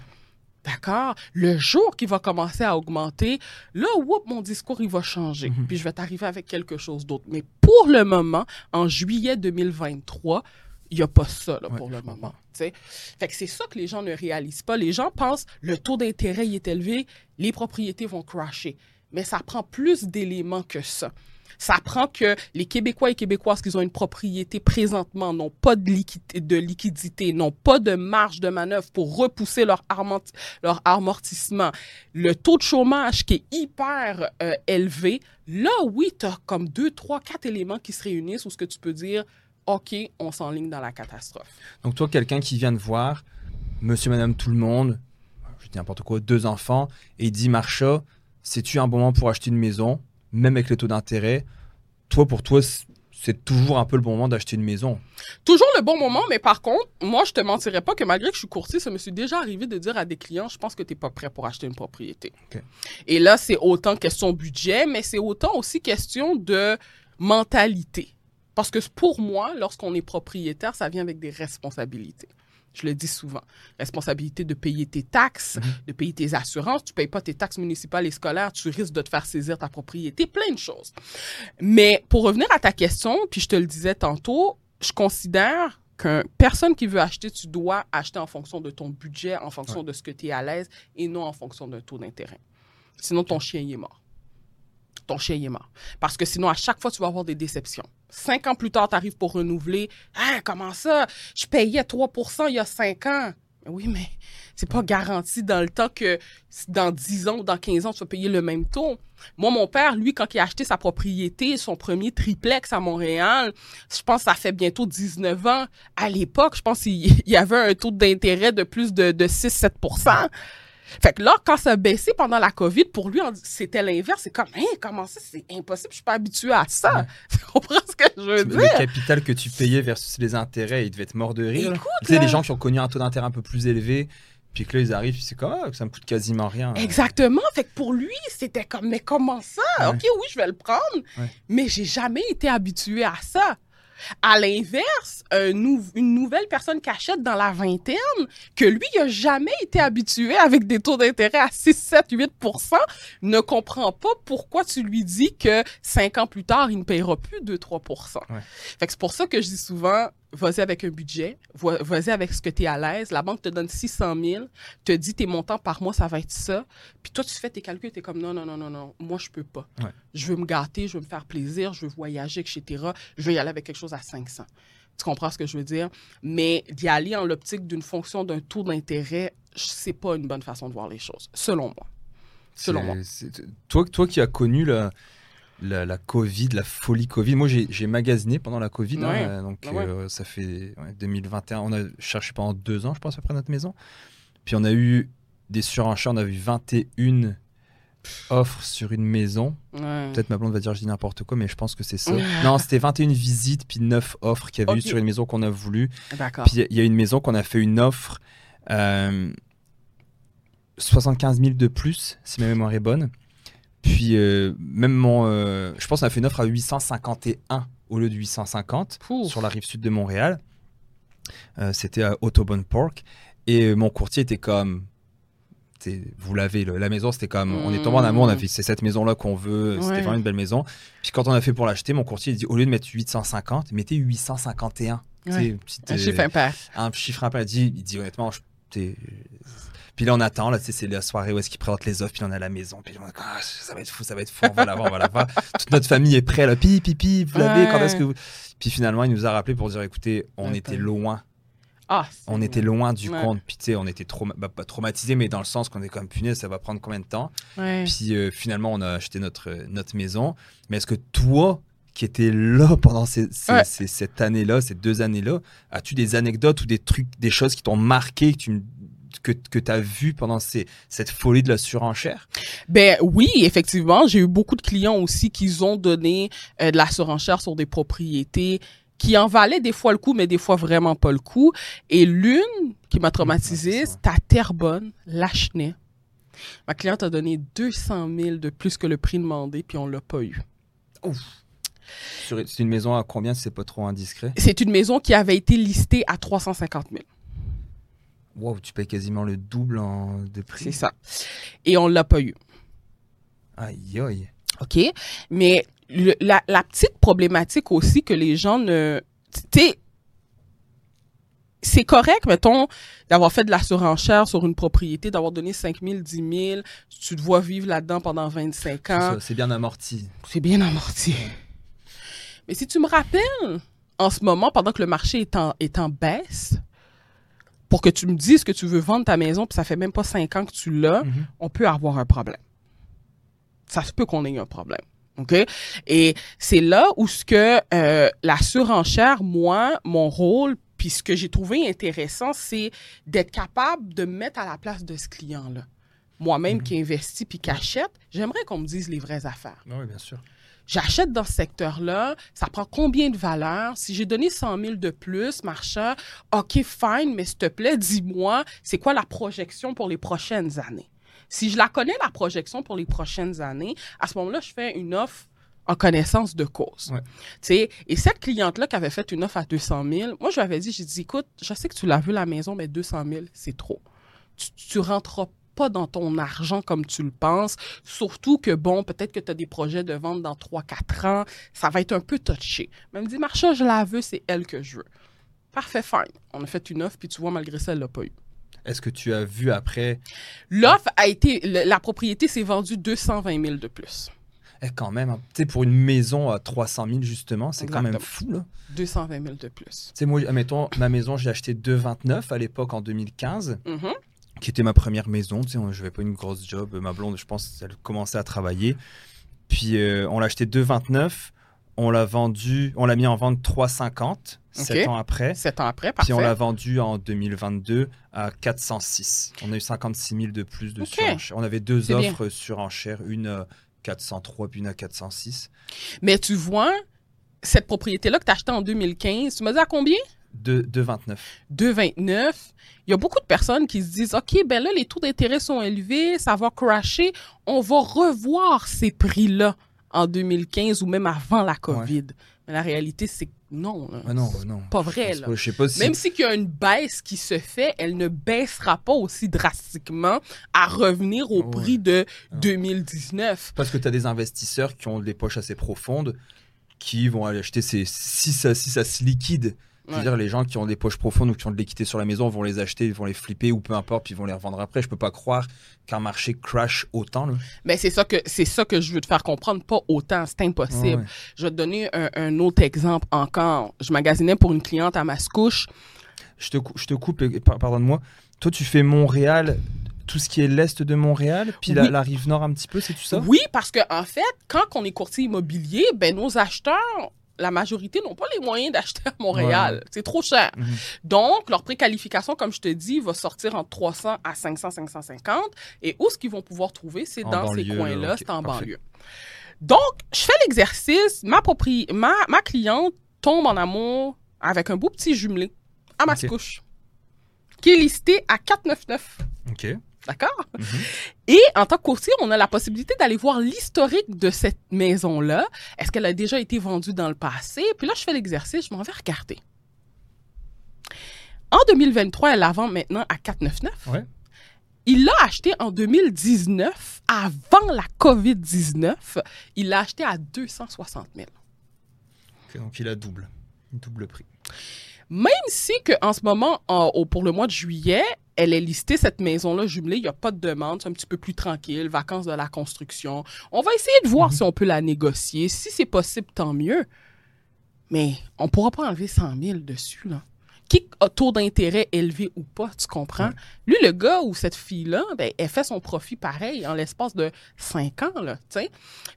D'accord? Le jour qui va commencer à augmenter, là, whoop, mon discours, il va changer. Mhm. Puis je vais t'arriver avec quelque chose d'autre. Mais pour le moment, en juillet 2023, il n'y a pas ça pour le moment. Fait que c'est ça que les gens ne réalisent pas. Les gens pensent le taux d'intérêt est élevé, les propriétés vont crasher. Mais ça prend plus d'éléments que ça. Ça prend que les Québécois et Québécoises qui ont une propriété présentement n'ont pas de, liquidité, n'ont pas de marge de manœuvre pour repousser leur, leur amortissement. Le taux de chômage qui est hyper euh, élevé, là, oui, tu as comme deux, trois, quatre éléments qui se réunissent où ce que tu peux dire, OK, on s'enligne dans la catastrophe. Donc toi, quelqu'un qui vient de voir, monsieur, madame, tout le monde, je dis n'importe quoi, deux enfants, et dit, Marcha, c'est-tu un bon moment pour acheter une maison, même avec le taux d'intérêt? Toi, pour toi, c'est toujours un peu le bon moment d'acheter une maison. Toujours le bon moment, mais par contre, moi, je te mentirais pas que malgré que je suis courtier, ça me suis déjà arrivé de dire à des clients, je pense que tu n'es pas prêt pour acheter une propriété. Et là, c'est autant question budget, mais c'est autant aussi question de mentalité. Parce que pour moi, lorsqu'on est propriétaire, ça vient avec des responsabilités. Je le dis souvent. Responsabilité de payer tes taxes, mhm. de payer tes assurances. Tu ne payes pas tes taxes municipales et scolaires, tu risques de te faire saisir ta propriété, plein de choses. Mais pour revenir à ta question, puis je te le disais tantôt, je considère qu'une personne qui veut acheter, tu dois acheter en fonction de ton budget, en fonction de ce que tu es à l'aise et non en fonction d'un taux d'intérêt. Sinon, ton chien est mort ton. Parce que sinon, à chaque fois, tu vas avoir des déceptions. Cinq ans plus tard, tu arrives pour renouveler. Ah, comment ça? Je payais 3% il y a cinq ans. Oui, mais c'est pas garanti dans le temps que dans 10 ans ou dans 15 ans, tu vas payer le même taux. Moi, mon père, lui, quand il a acheté sa propriété, son premier triplex à Montréal, je pense que ça fait bientôt 19 ans. À l'époque, je pense qu'il y avait un taux d'intérêt de plus de, de 6-7 fait que là, quand ça a baissé pendant la COVID, pour lui, c'était l'inverse. C'est comme, hein, comment ça? C'est impossible, je suis pas habitué à ça. Tu comprends ce que je veux dire? Le capital que tu payais versus les intérêts, il devait être mort de rire. tu sais, des gens qui ont connu un taux d'intérêt un peu plus élevé, puis que là, ils arrivent, c'est comme, ah, ça me coûte quasiment rien. Exactement. Fait que pour lui, c'était comme, mais comment ça? OK, oui, je vais le prendre, mais j'ai jamais été habitué à ça. À l'inverse, une nouvelle personne qui achète dans la vingtaine, que lui, il n'a jamais été habitué avec des taux d'intérêt à 6, 7, 8 ne comprend pas pourquoi tu lui dis que cinq ans plus tard, il ne payera plus 2, 3 Fait que c'est pour ça que je dis souvent, vas-y avec un budget, vas-y avec ce que tu es à l'aise. La banque te donne 600 000, te dit tes montants par mois, ça va être ça. Puis toi, tu fais tes calculs, tu es comme non, non, non, non, non, moi, je peux pas. Je veux me gâter, je veux me faire plaisir, je veux voyager, etc. Je veux y aller avec quelque chose à 500. Tu comprends ce que je veux dire? Mais d'y aller en l'optique d'une fonction d'un taux d'intérêt, c'est pas une bonne façon de voir les choses, selon moi. Selon moi. Toi, toi qui as connu le la, Covid, la folie Covid. Moi, j'ai magasiné pendant la Covid. Hein, donc, ah euh, ça fait 2021. On a cherché pendant deux ans, je pense, après notre maison. Puis, on a eu des surenchères. On a vu 21 offres sur une maison. Peut-être ma blonde va dire je dis n'importe quoi, mais je pense que c'est ça. non, c'était 21 visites, puis 9 offres qu'il y avait eu sur une maison qu'on a voulu. Puis il y a une maison qu'on a fait une offre 75 euh, 000 de plus, si ma mémoire est bonne. Puis euh, même mon... Euh, je pense qu'on a fait une offre à 851 au lieu de 850 sur la rive sud de Montréal. c'était à Autobahn Park. Et mon courtier était comme vous l'avez, la maison, c'était comme, on est tombé en amour, on a fait, c'est cette maison-là qu'on veut, c'était vraiment une belle maison. Puis quand on a fait pour l'acheter, mon courtier, il dit, au lieu de mettre 850, mettez 851. un chiffre impair. Un chiffre impair. Il dit, il dit honnêtement, puis là, on attend, là, c'est la soirée où est-ce qu'ils présentent les offres, puis on a la maison, puis on ah, ça va être fou, ça va être fou, on va l'avoir, on va l'avoir. Toute notre famille est prête, là, pi, pi, pi, vous l'avez, quand est-ce que vous... Puis finalement, il nous a rappelé pour dire, écoutez, on était loin. Ah, on était loin du compte, puis tu sais, on était trop bah, pas traumatisé, mais dans le sens qu'on est comme punaise, ça va prendre combien de temps? Puis euh, finalement, on a acheté notre, notre maison. Mais est-ce que toi, qui étais là pendant cette année-là, ces deux années-là, as-tu des anecdotes ou des trucs, des choses qui t'ont marqué, que tu que, tu as vu pendant cette folie de la surenchère? Ben oui, effectivement. J'ai eu beaucoup de clients aussi qui ont donné euh, de la surenchère sur des propriétés qui en valait des fois le coup, mais des fois vraiment pas le coup. Et l'une qui m'a traumatisée, c'est à Terrebonne, Lachenay. Ma cliente a donné 200 000 de plus que le prix demandé, puis on l'a pas eu. C'est une maison à combien, si c'est pas trop indiscret? C'est une maison qui avait été listée à 350 000. Wow, tu payes quasiment le double en, de prix. C'est ça. Et on l'a pas eu. Aïe, aïe. OK? Mais la, petite problématique aussi que les gens ne... Tu c'est correct, mettons, d'avoir fait de la surenchère sur une propriété, d'avoir donné 5 000, 10 000, tu te vois vivre là-dedans pendant 25 ans. C'est bien amorti. C'est bien amorti. Mais si tu me rappelles, en ce moment, pendant que le marché est en, est en baisse, pour que tu me dises que tu veux vendre ta maison, puis ça fait même pas 5 ans que tu l'as, mm-hmm. on peut avoir un problème. Ça se peut qu'on ait un problème. OK? Et c'est là où ce que euh, la surenchère, moi, mon rôle, puis ce que j'ai trouvé intéressant, c'est d'être capable de mettre à la place de ce client-là. Moi-même mhm. qui investis puis qui achète, j'aimerais qu'on me dise les vraies affaires. Ah oui, bien sûr. J'achète dans ce secteur-là, ça prend combien de valeur? Si j'ai donné 100 000 de plus, marchand, OK, fine, mais s'il te plaît, dis-moi, c'est quoi la projection pour les prochaines années? Si je la connais, la projection pour les prochaines années, à ce moment-là, je fais une offre en connaissance de cause. Et cette cliente-là qui avait fait une offre à 200 000, moi, je lui avais dit, j'ai dit, écoute, je sais que tu l'as vu la maison, mais 200 000, c'est trop. Tu, ne rentreras pas dans ton argent comme tu le penses. Surtout que, bon, peut-être que tu as des projets de vente dans 3-4 ans. Ça va être un peu touché. Mais elle me dit, Marcha, je la veux, c'est elle que je veux. Parfait, fine. On a fait une offre, puis tu vois, malgré ça, elle l'a pas eu. Est-ce que tu as vu après? L'offre a été, la propriété s'est vendue 220 000 de plus. Eh, quand même, hein. tu sais, pour une maison à 300 000, justement, c'est quand même fou, là. 220 000 de plus. Tu sais, moi, admettons, ma maison, j'ai acheté 2,29 à l'époque, en 2015, mm-hmm. Qui était ma première maison. Tu sais, je n'avais pas une grosse job. Ma blonde, je pense, elle commençait à travailler. Puis, euh, on l'a acheté 2,29. On l'a vendu, on l'a mis en vente 3,50 7 ans après. 7 ans après, parfait. Puis on l'a vendu en 2022 à 406. On a eu 56 000 de plus de surenchère. On avait deux offres sur surenchère, une à 403 puis une à 406. Mais tu vois, cette propriété-là que tu as achetée en 2015, tu m'as dit à combien? 2,29. 2,29. Il y a beaucoup de personnes qui se disent, OK, ben là, les taux d'intérêt sont élevés, ça va crasher. On va revoir ces prix-là en 2015 ou même avant la COVID. Mais la réalité, c'est non. Ah non, non. Pas vrai. Là. je sais pas Même si qu'il y a une baisse qui se fait, elle ne baissera pas aussi drastiquement à revenir au prix de 2019. Parce que tu as des investisseurs qui ont des poches assez profondes qui vont aller acheter ces, si ça, si ça se liquide je veux dire, les gens qui ont des poches profondes ou qui ont de l'équité sur la maison vont les acheter, vont les flipper ou peu importe, puis ils vont les revendre après. Je peux pas croire qu'un marché crash autant. Là. Mais c'est ça que c'est ça que je veux te faire comprendre, pas autant, c'est impossible. Je vais te donner un, autre exemple encore. Je magasinais pour une cliente à Mascouche. Je te, je te coupe, pardonne-moi. Toi, tu fais Montréal tout ce qui est l'est de Montréal, puis la, rive nord un petit peu, c'est tout ça? Oui, parce que en fait, quand on est courtier immobilier, ben nos acheteurs la majorité n'ont pas les moyens d'acheter à Montréal. C'est trop cher. Mhm. Donc, leur préqualification, comme je te dis, va sortir entre 300 à 500, 550. Et où ce qu'ils vont pouvoir trouver, c'est dans ces coins-là, c'est en banlieue. Donc, je fais l'exercice, ma, ma, ma cliente tombe en amour avec un beau petit jumelé à Mascouche, qui est listé à 499. OK. D'accord? Mhm. Et en tant que courtier, on a la possibilité d'aller voir l'historique de cette maison-là. Est-ce qu'elle a déjà été vendue dans le passé? Puis là, je fais l'exercice, je m'en vais regarder. En 2023, elle la vend maintenant à 499. Ouais. Il l'a acheté en 2019, avant la COVID-19. Il l'a acheté à 260 000. donc il a double, double prix. Même si que en ce moment, pour le mois de juillet, elle est listée, cette maison-là jumelée, il n'y a pas de demande, c'est un petit peu plus tranquille, vacances de la construction. On va essayer de voir mhm. si on peut la négocier. Si c'est possible, tant mieux. Mais on ne pourra pas enlever 100 000 dessus, là. Qui a taux d'intérêt élevé ou pas, tu comprends? Lui, le gars ou cette fille-là, ben, elle fait son profit pareil en l'espace de 5 ans, là, tu sais.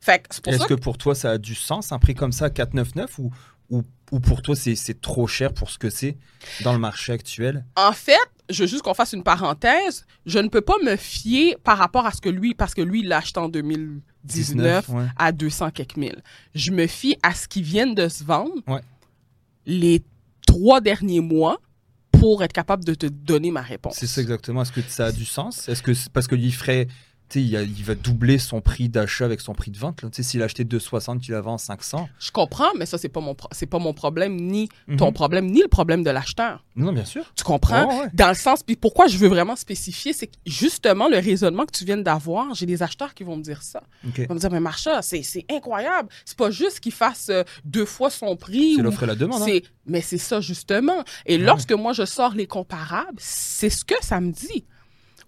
Est-ce que pour toi, ça a du sens, un prix comme ça, 4,99 ou, ou, ou pour toi, c'est trop cher pour ce que c'est dans le marché actuel? En fait, je veux juste qu'on fasse une parenthèse. Je ne peux pas me fier par rapport à ce que lui, parce que lui, il l'a acheté en 2019 à 200 quelques mille. Je me fie à ce qui vient de se vendre les trois derniers mois pour être capable de te donner ma réponse. C'est ça exactement. Est-ce que ça a du sens? Est-ce que parce que lui ferait il, va doubler son prix d'achat avec son prix de vente. S'il a acheté 2,60, tu la vend 500. Je comprends, mais ça, c'est pas mon, c'est pas mon problème, ni ton mhm. problème, ni le problème de l'acheteur. Non, bien sûr. Tu comprends? Dans le sens, puis pourquoi je veux vraiment spécifier, c'est que justement, le raisonnement que tu viens d'avoir, j'ai des acheteurs qui vont me dire ça. Ils vont me dire, mais Marcha, c'est, incroyable. C'est pas juste qu'il fasse euh, deux fois son prix. C'est l'offre et la demande. Hein. Mais c'est ça, justement. Et lorsque moi, je sors les comparables, c'est ce que ça me dit.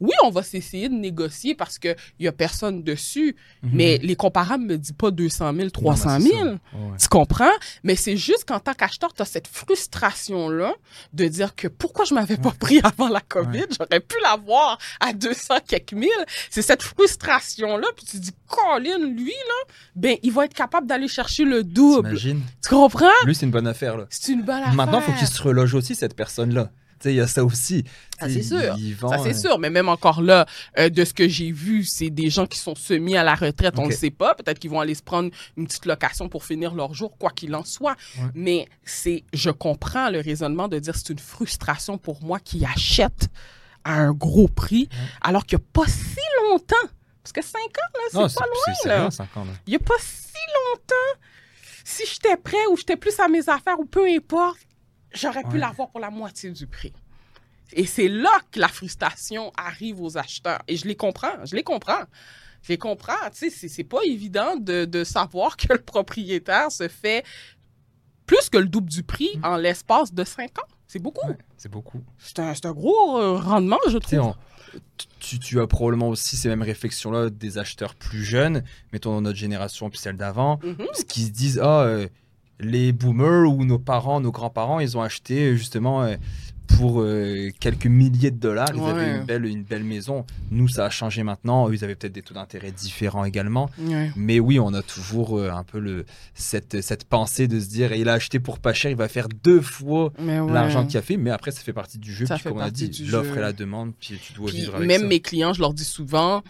Oui, on va s'essayer de négocier parce qu'il n'y a personne dessus, mhm. mais les comparables ne me disent pas 200 000, 300 000. Tu comprends? Mais c'est juste qu'en tant qu'acheteur, tu as cette frustration-là de dire que pourquoi je m'avais pas pris avant la COVID? J'aurais pu l'avoir à 200 quelques mille. C'est cette frustration-là. Puis tu dis, Colin, lui, là, ben, il va être capable d'aller chercher le double. Tu comprends? Lui, c'est une bonne affaire, là. C'est une bonne affaire. Maintenant, il faut qu'il se reloge aussi, cette personne-là il y a ça aussi. Ça, c'est sûr. ça, c'est sûr. Mais même encore là, euh, de ce que j'ai vu, c'est des gens qui sont semis à la retraite. On ne sait pas. Peut-être qu'ils vont aller se prendre une petite location pour finir leur jour, quoi qu'il en soit. Mais c'est, je comprends le raisonnement de dire c'est une frustration pour moi qui achète à un gros prix, alors qu'il n'y a pas si longtemps. Parce que 5 ans, là, c'est pas loin, là. Il n'y a pas si longtemps. Si j'étais prêt ou j'étais plus à mes affaires ou peu importe, J'aurais pu l'avoir pour la moitié du prix. Et c'est là que la frustration arrive aux acheteurs. Et je les comprends, je les comprends. Je les comprends. Tu sais, c'est pas évident de, savoir que le propriétaire se fait plus que le double du prix mm. en l'espace de cinq ans. C'est beaucoup. c'est beaucoup. C'est un, gros euh, rendement, je trouve. tu, as probablement aussi ces mêmes réflexions-là des acheteurs plus jeunes, mettons dans notre génération puis celle d'avant, mm-hmm. qui se disent Ah, euh, les boomers ou nos parents, nos grands-parents, ils ont acheté justement euh, pour euh, quelques milliers de dollars. Ils avaient une belle, une belle maison. Nous, ça a changé maintenant. Ils avaient peut-être des taux d'intérêt différents également. Mais oui, on a toujours euh, un peu le, cette, cette pensée de se dire il a acheté pour pas cher, il va faire deux fois l'argent qu'il a fait. Mais après, ça fait partie du jeu. puis, comme on a dit, l'offre et la demande, puis tu dois vivre avec même mes clients, je leur dis souvent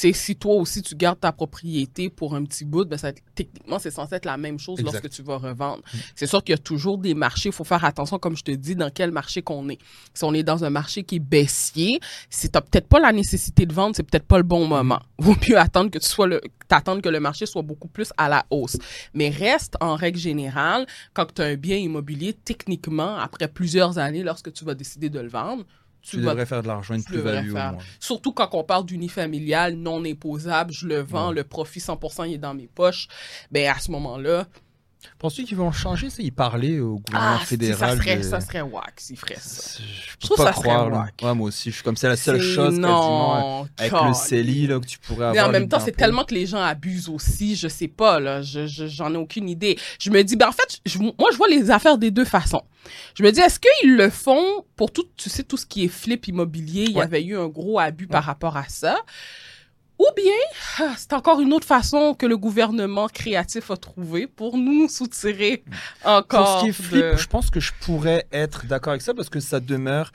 sais, si toi aussi tu gardes ta propriété pour un petit bout, ben ça, techniquement, c'est censé être la même chose lorsque tu vas revendre. Mm. C'est sûr qu'il y a toujours des marchés, il faut faire attention, comme je te dis, dans quel marché qu'on est. Si on est dans un marché qui est baissier, si tu peut-être pas la nécessité de vendre, c'est peut-être pas le bon moment. Vaut mieux attendre que tu sois le, t'attendre que le marché soit beaucoup plus à la hausse. Mais reste, en règle générale, quand tu as un bien immobilier, techniquement, après plusieurs années, lorsque tu vas décider de le vendre, tu, devrais faire de l'argent, une plus-value Surtout quand on parle d'unifamilial non imposable, je le vends, le profit 100% il est dans mes poches. Ben à ce moment-là, Penses-tu qu'ils vont changer ça? Ils parlaient au gouvernement ah, fédéral. Ça serait, ça serait wack s'ils feraient ça. Je peux pas croire. Ouais, moi aussi, je suis comme c'est la seule chose quasiment euh, avec le CELI là, que tu pourrais avoir. Mais en même temps, c'est tellement que les gens abusent aussi. Je sais pas, là. Je, j'en ai aucune idée. Je me dis, ben en fait, moi, je vois les affaires des deux façons. Je me dis, est-ce qu'ils le font pour tout, tu sais, tout ce qui est flip immobilier? Il y avait eu un gros abus par rapport à ça Ou bien, c'est encore une autre façon que le gouvernement créatif a trouvé pour nous soutirer encore. Pour ce qui est flip, je pense que je pourrais être d'accord avec ça parce que ça demeure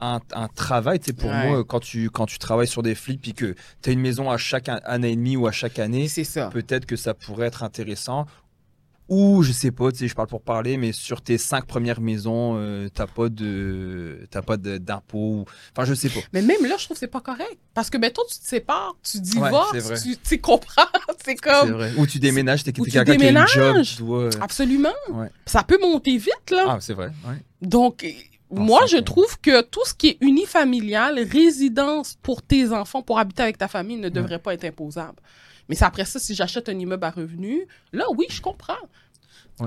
un, travail. Tu pour moi, quand tu, quand tu travailles sur des flips et que tu as une maison à chaque année et demie ou à chaque année, peut-être que ça pourrait être intéressant. Ou je sais pas, tu sais, je parle pour parler, mais sur tes cinq premières maisons, euh, t'as pas de, t'as pas d'impôt. Enfin, je sais pas. Mais même là, je trouve que c'est pas correct, parce que toi, tu te sépares, tu divorces, tu, tu comprends, c'est comme. Vrai. Ou tu déménages, t'es quelqu'un qui a une job, tu dois... Absolument. Ça peut monter vite là. Ah, c'est vrai. Donc. Moi, je trouve que tout ce qui est unifamilial, résidence pour tes enfants, pour habiter avec ta famille, ne devrait pas être imposable. Mais c'est après ça, si j'achète un immeuble à revenu, là, oui, je comprends.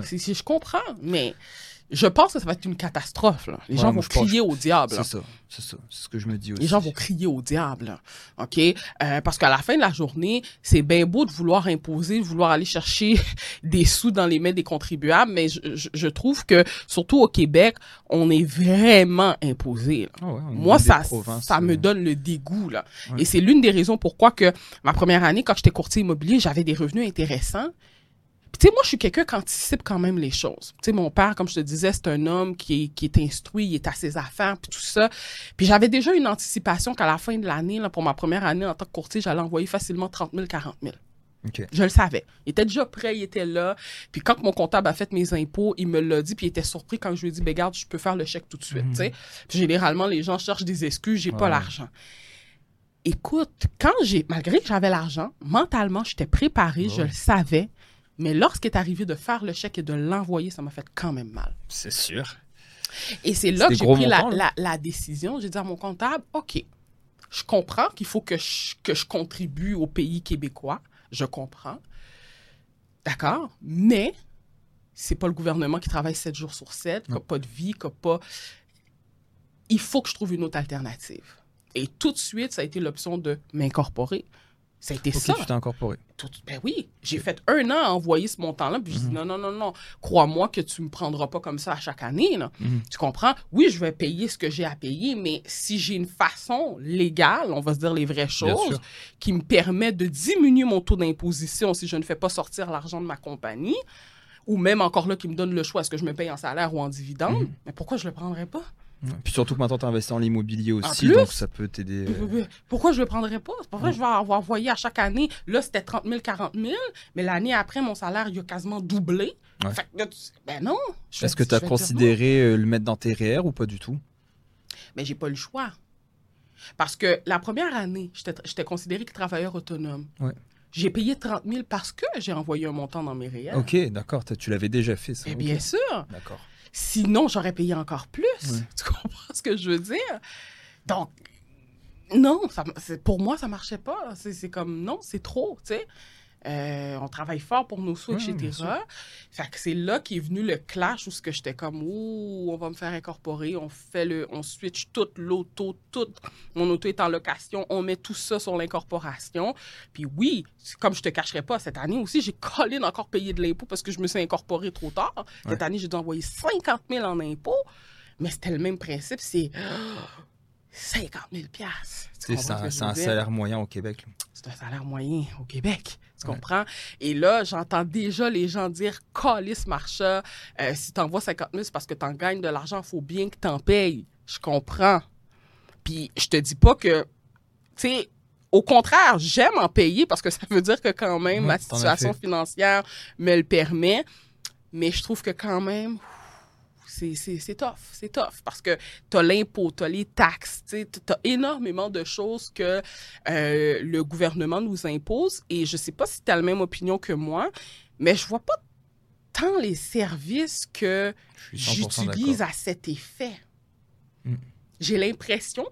Si, je comprends, mais je pense que ça va être une catastrophe. Les gens vont crier au diable. C'est ça, c'est ça. C'est ce que je me dis aussi. Les gens vont crier au diable. OK? Euh, parce qu'à la fin de la journée, c'est bien beau de vouloir imposer, de vouloir aller chercher des sous dans les mains des contribuables, mais je, trouve que, surtout au Québec, on est vraiment imposé. Ah Moi, ça, ça me euh, donne le dégoût. Là. Et c'est l'une des raisons pourquoi que ma première année, quand j'étais courtier immobilier, j'avais des revenus intéressants tu sais, moi, je suis quelqu'un qui anticipe quand même les choses. Tu sais, mon père, comme je te disais, c'est un homme qui est, qui est instruit, il est à ses affaires, puis tout ça. Puis j'avais déjà une anticipation qu'à la fin de l'année, là, pour ma première année en tant que courtier, j'allais envoyer facilement 30 000, 40 000. Je le savais. Il était déjà prêt, il était là. Puis quand mon comptable a fait mes impôts, il me l'a dit, puis il était surpris quand je lui ai dit, ben garde, je peux faire le chèque tout de suite. Mhm. Puis généralement, les gens cherchent des excuses, j'ai pas l'argent. Écoute, quand j'ai, malgré que j'avais l'argent, mentalement, j'étais préparée, je le savais. Mais lorsqu'est arrivé de faire le chèque et de l'envoyer, ça m'a fait quand même mal. C'est sûr. Et c'est là que j'ai pris la, décision. J'ai dit à mon comptable, OK, je comprends qu'il faut que je, que je contribue au pays québécois. Je comprends. D'accord? Mais c'est pas le gouvernement qui travaille 7 jours sur 7, qui n'a pas de vie, qui n'a pas. Il faut que je trouve une autre alternative. Et tout de suite, ça a été l'option de m'incorporer. Ça a été ça. tu t'es incorporé. ben oui, j'ai fait un an à envoyer ce montant-là, puis je dis mhm. non, non, non, non, crois-moi que tu me prendras pas comme ça à chaque année. Là. Mhm. Tu comprends? Oui, je vais payer ce que j'ai à payer, mais si j'ai une façon légale, on va se dire les vraies choses, qui me permet de diminuer mon taux d'imposition si je ne fais pas sortir l'argent de ma compagnie, ou même encore là qui me donne le choix, est-ce que je me paye en salaire ou en dividende, mhm. mais pourquoi je le prendrais pas? Puis surtout que maintenant, tu investis en l'immobilier aussi, donc ça peut t'aider. Euh. Pourquoi je le prendrais pas? C'est vrai, je vais avoir envoyé à chaque année. Là, c'était 30 000, 40 000, mais l'année après, mon salaire, il a quasiment doublé. ben non. Est-ce que tu as considéré euh, le mettre dans tes REER ou pas du tout? Mais ben, j'ai pas le choix. Parce que la première année, j'étais considéré que travailleur autonome. J'ai payé 30 000 parce que j'ai envoyé un montant dans mes REER. OK, d'accord. Tu l'avais déjà fait, ça. Et bien sûr. D'accord. Sinon, j'aurais payé encore plus. Tu comprends ce que je veux dire? Donc, non, ça, pour moi, ça marchait pas. C'est comme, non, c'est trop, tu sais. Euh, on travaille fort pour nos sous, etc. Fait que c'est là qu'est venu le clash où ce que j'étais comme, ouh, on va me faire incorporer, on fait le, on switch toute l'auto, toute mon auto est en location, on met tout ça sur l'incorporation. Puis oui, comme je te cacherai pas, cette année aussi, j'ai collé encore payé de l'impôt parce que je me suis incorporé trop tard. Cette année, j'ai dû envoyer 50 000 en impôt. Mais c'était le même principe, c'est 50 000 C'est un, salaire moyen au Québec. C'est un salaire moyen au Québec. Tu comprends? Et là, j'entends déjà les gens dire Calis Marcha, euh, si t'envoies 50 000, c'est parce que t'en gagnes de l'argent, il faut bien que t'en payes. Je comprends. Puis je te dis pas que, tu sais, au contraire, j'aime en payer parce que ça veut dire que quand même ma situation financière me le permet. Mais je trouve que quand même, c'est tough, c'est tough parce que tu as l'impôt, tu as les taxes, tu as énormément de choses que euh, le gouvernement nous impose et je sais pas si tu as la même opinion que moi, mais je vois pas tant les services que j'utilise à cet effet. Mm. J'ai l'impression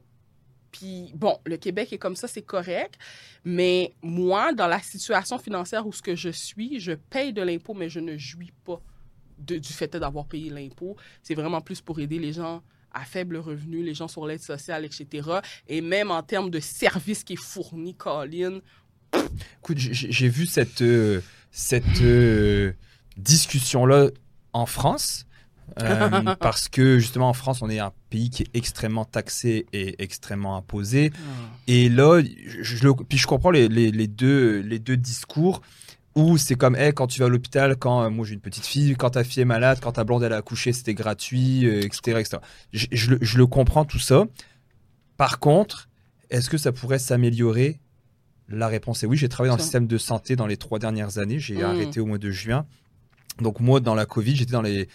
puis bon, le Québec est comme ça, c'est correct. Mais moi, dans la situation financière où ce que je suis, je paye de l'impôt, mais je ne jouis pas du fait d'avoir payé l'impôt. C'est vraiment plus pour aider les gens à faible revenu, les gens sur l'aide sociale, etc. Et même en termes de services qui est fourni, Colin. Écoute, j'ai vu cette, euh, cette euh, discussion-là en France. Euh, parce que justement en France, on est un pays qui est extrêmement taxé et extrêmement imposé. Ah. Et là, je, puis je comprends les, les, deux, les deux discours où c'est comme, hey, quand tu vas à l'hôpital, quand euh, moi j'ai une petite fille, quand ta fille est malade, quand ta blonde elle a accouché, c'était gratuit, etc. etc. Je, je, je, le comprends tout ça. Par contre, est-ce que ça pourrait s'améliorer? La réponse est oui. J'ai travaillé dans le système de santé dans les trois dernières années. J'ai mmh. arrêté au mois de juin. Donc moi, dans la Covid, j'étais dans les,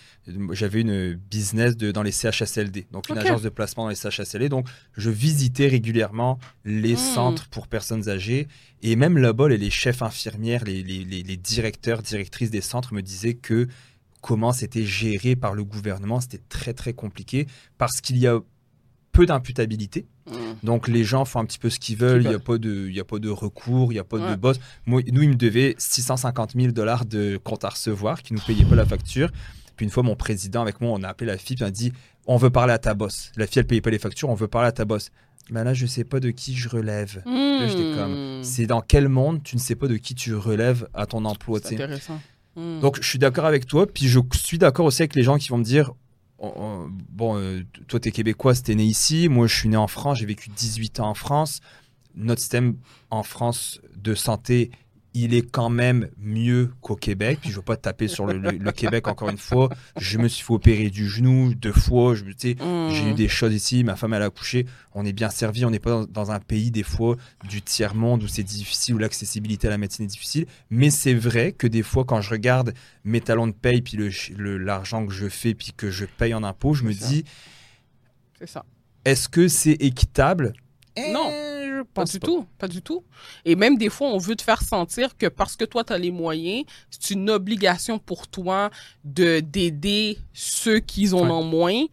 j'avais une business de, dans les CHSLD, donc une agence de placement dans les CHSLD. Donc je visitais régulièrement les mmh. centres pour personnes âgées et même là-bas, les chefs infirmières, les, les, les, directeurs, directrices des centres me disaient que comment c'était géré par le gouvernement, c'était très très compliqué parce qu'il y a peu d'imputabilité. Mm. Donc les gens font un petit peu ce qu'ils veulent, il n'y a, pas de, y a pas de recours, il n'y a pas de boss. nous, ils me devaient 650 000 dollars de compte à recevoir, qui ne nous payait pas la facture. Puis une fois, mon président avec moi, on a appelé la fille, puis on a dit On veut parler à ta boss. La fille, elle ne payait pas les factures, on veut parler à ta boss. Ben là, je sais pas de qui je relève. comme C'est dans quel monde tu ne sais pas de qui tu relèves à ton emploi. C'est intéressant. Mm. Donc, je suis d'accord avec toi, puis je suis d'accord aussi avec les gens qui vont me dire bon, euh, toi, tu es québécois, tu es né ici. Moi, je suis né en France, j'ai vécu 18 ans en France. Notre système en France de santé il est quand même mieux qu'au Québec. Puis je ne veux pas taper sur le, Québec encore une fois. Je me suis fait opérer du genou deux fois. Je, mmh. J'ai eu des choses ici. Ma femme, elle a accouché. On est bien servi. On n'est pas dans, un pays, des fois, du tiers-monde où c'est difficile, où l'accessibilité à la médecine est difficile. Mais c'est vrai que des fois, quand je regarde mes talons de paye, puis l'argent que je fais, puis que je paye en impôts, je me dis. C'est ça. Est-ce que c'est équitable? Non pas du tout, pas du tout. Et même des fois, on veut te faire sentir que parce que toi, tu as les moyens, c'est une obligation pour toi de d'aider ceux qui en ont moins.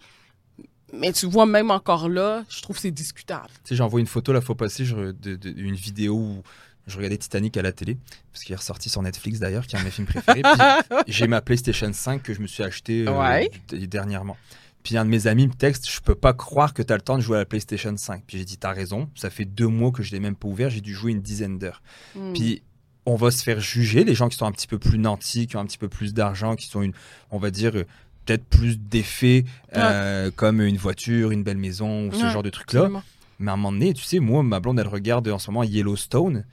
Mais tu vois, même encore là, je trouve que c'est discutable. Tu sais, j'envoie une photo la fois passée, une vidéo où je regardais Titanic à la télé, parce qu'il est ressorti sur Netflix d'ailleurs, qui est un de mes films préférés. j'ai ma PlayStation 5 que je me suis acheté euh, dernièrement. Puis un de mes amis me texte, je peux pas croire que tu as le temps de jouer à la PlayStation 5. Puis j'ai dit, t'as raison, ça fait deux mois que je l'ai même pas ouvert, j'ai dû jouer une dizaine d'heures. Hmm. Puis on va se faire juger, les gens qui sont un petit peu plus nantis, qui ont un petit peu plus d'argent, qui sont une, on va dire, euh, peut-être plus d'effets, euh, comme une voiture, une belle maison, ou ce genre de trucs-là. Mais à un moment donné, tu sais, moi, ma blonde, elle regarde en ce moment Yellowstone.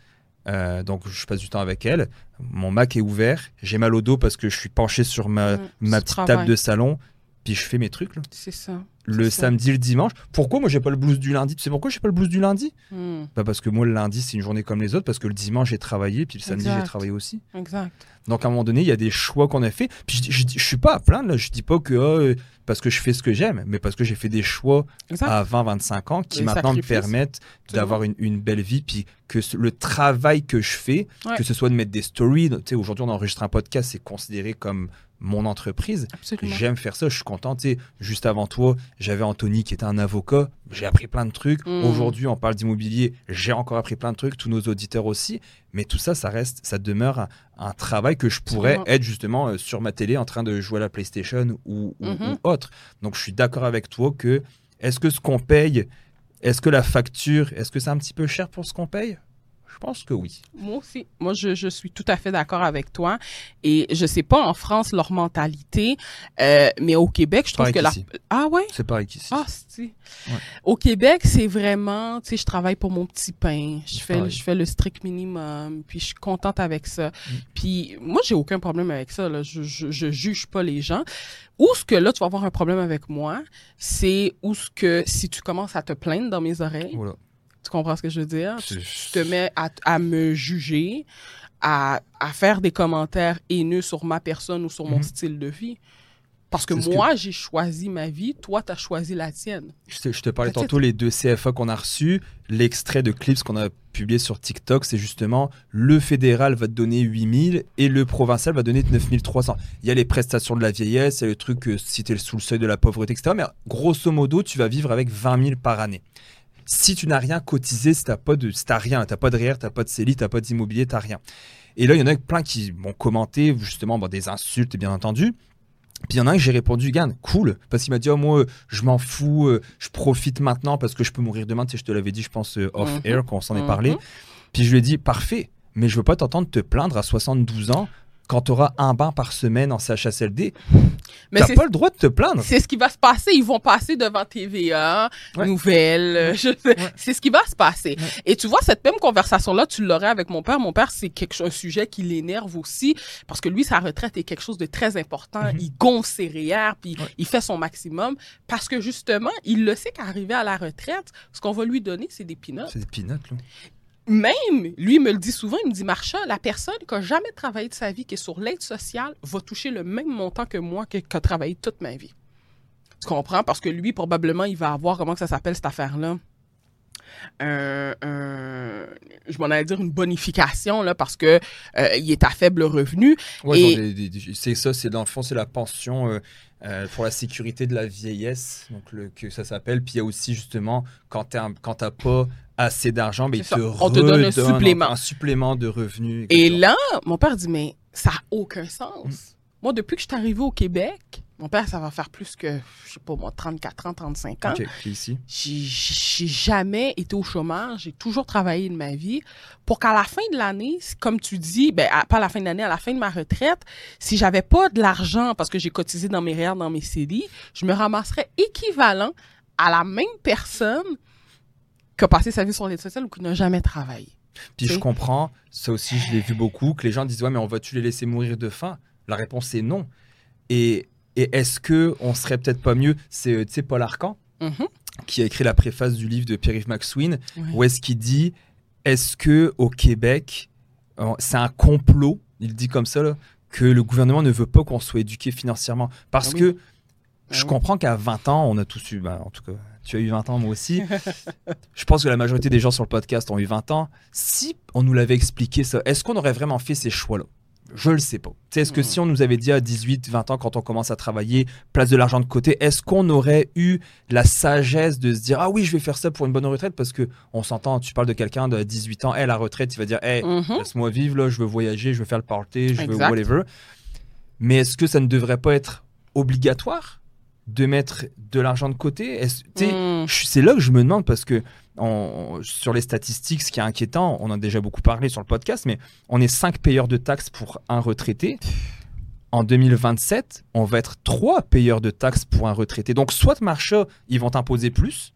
Euh, donc je passe du temps avec elle. Mon Mac est ouvert. J'ai mal au dos parce que je suis penché sur ma, hmm. ma petite table de salon puis je fais mes trucs. C'est ça. Le samedi, le dimanche. Pourquoi moi j'ai pas le blues du lundi? Tu sais pourquoi j'ai pas le blues du lundi? Hmm. bah Parce que moi le lundi c'est une journée comme les autres, parce que le dimanche j'ai travaillé, puis le samedi j'ai travaillé aussi. Exact. Donc à un moment donné, il y a des choix qu'on a fait. Puis je, je, suis pas à plaindre, là. je dis pas que oh, parce que je fais ce que j'aime, mais parce que j'ai fait des choix à 20-25 ans qui maintenant me permettent d'avoir une, une, belle vie, puis que le travail que je fais, que ce soit de mettre des stories, aujourd'hui on enregistre un podcast, c'est considéré comme mon entreprise. J'aime faire ça, je suis content. juste avant toi, j'avais Anthony qui était un avocat, j'ai appris plein de trucs. Mm. Aujourd'hui, on parle d'immobilier, j'ai encore appris plein de trucs, tous nos auditeurs aussi. Mais tout ça, ça reste, ça demeure un, travail que je pourrais être justement euh, sur ma télé en train de jouer à la PlayStation ou, mm-hmm. autre. Donc, je suis d'accord avec toi que est-ce que ce qu'on paye, est-ce que la facture, est-ce que c'est un petit peu cher pour ce qu'on paye? Pense que oui. Moi aussi. Moi, je, je suis tout à fait d'accord avec toi. Et je sais pas en France leur mentalité, euh, mais au Québec, je trouve que la. Ah ouais? C'est pareil qu'ici. Ah, si. Au Québec, c'est vraiment, tu sais, je travaille pour mon petit pain. Je fais, je fais le strict minimum. Puis je suis contente avec ça. Mm. Puis moi, j'ai aucun problème avec ça. Là. Je, je, je juge pas les gens. Où ce que là, tu vas avoir un problème avec moi, c'est où ce que si tu commences à te plaindre dans mes oreilles. Tu comprends ce que je veux dire? Tu, te mets à, me juger, à, faire des commentaires haineux sur ma personne ou sur mon mhm. style de vie. Parce que moi, j'ai choisi ma vie, toi, tu as choisi la tienne. Je te, je te parlais tantôt les deux CFA qu'on a reçus. L'extrait de clips qu'on a publié sur TikTok, c'est justement le fédéral va te donner 8000 et le provincial va donner 9300. Il y a les prestations de la vieillesse, il y a le truc que si tu es sous le seuil de la pauvreté, etc. Mais grosso modo, tu vas vivre avec 20 000 par année si tu n'as rien cotisé, si tu n'as pas de, si rien, t'as pas de REER, t'as pas de CELI, t'as pas d'immobilier, t'as rien. Et là, il y en a plein qui m'ont commenté justement des insultes, bien entendu. Puis il y en a un que j'ai répondu, Gann, cool, parce qu'il m'a dit, oh, moi, je m'en fous, euh, je profite maintenant parce que je peux mourir demain. Tu sais, je te l'avais dit, je pense, euh, off-air, mhm. quand on s'en est parlé. Mhm. Puis je lui ai dit, parfait, mais je veux pas t'entendre te plaindre à 72 ans quand tu auras un bain par semaine en CHSLD, mais t'as pas le droit de te plaindre. C'est ce qui va se passer. Ils vont passer devant TVA, nouvelles. Euh, c'est ce qui va se passer. Et tu vois, cette même conversation-là, tu l'aurais avec mon père. Mon père, c'est quelque chose, un sujet qui l'énerve aussi parce que lui, sa retraite est quelque chose de très important. Mm-hmm. Il gonfle ses REER, puis il fait son maximum parce que justement, il le sait qu'arriver à la retraite, ce qu'on va lui donner, c'est des pinottes. C'est des pinottes, là même, lui me le dit souvent, il me dit, Marcha, la personne qui n'a jamais travaillé de sa vie, qui est sur l'aide sociale, va toucher le même montant que moi qui a travaillé toute ma vie. Tu comprends? Parce que lui, probablement, il va avoir, comment ça s'appelle cette affaire-là? Un, je m'en allais dire une bonification là parce que euh, il est à faible revenu. c'est ça, c'est dans le fond c'est la pension euh, pour la sécurité de la vieillesse, donc le, que ça s'appelle. Puis il y a aussi justement quand tu n'as pas assez d'argent, mais il te, On te donne un supplément. un supplément de revenus. Et là, mon père dit mais ça n'a aucun sens. Mm. Moi, depuis que je suis arrivé au Québec, mon père, ça va faire plus que, je sais pas moi, 34 ans, 35 ans. OK, ici? J'ai jamais été au chômage. J'ai toujours travaillé de ma vie pour qu'à la fin de l'année, comme tu dis, ben, pas à la fin de l'année, à la fin de ma retraite, si j'avais pas de l'argent parce que j'ai cotisé dans mes REER, dans mes CDI, je me ramasserais équivalent à la même personne qui a passé sa vie sur l'aide sociale ou qui n'a jamais travaillé. Puis je comprends, ça aussi, je l'ai vu beaucoup, que les gens disent Ouais, mais on va-tu les laisser mourir de faim? La réponse est non. Et et est-ce que on serait peut-être pas mieux C'est euh, Paul Arcan mm-hmm. qui a écrit la préface du livre de Pierre-Yves McSween, où est-ce qu'il dit est-ce que au Québec c'est un complot Il dit comme ça que le gouvernement ne veut pas qu'on soit éduqué financièrement? Parce ah que ah je comprends qu'à 20 ans, on a tous eu, ben, en tout cas, tu as eu 20 ans, moi aussi. je pense que la majorité des gens sur le podcast ont eu 20 ans. Si on nous l'avait expliqué ça, est-ce qu'on aurait vraiment fait ces choix-là? Je le sais pas. Est-ce que hmm. si on nous avait dit à 18, 20 ans, quand on commence à travailler, place de l'argent de côté, est-ce qu'on aurait eu la sagesse de se dire ah oui, je vais faire ça pour une bonne retraite? Parce que on s'entend, tu parles de quelqu'un de 18 ans, hey, la retraite, il va dire hey, mhm. laisse-moi vivre là, je veux voyager, je veux faire le party, je veux whatever. Mais est-ce que ça ne devrait pas être obligatoire de mettre de l'argent de côté? Hmm. C'est là que je me demande parce que sur les statistiques, ce qui est inquiétant, on en a déjà beaucoup parlé sur le podcast, mais on est 5 payeurs de taxes pour un retraité. En 2027, on va être 3 payeurs de taxes pour un retraité. Donc, soit Marcha, ils vont t'imposer plus,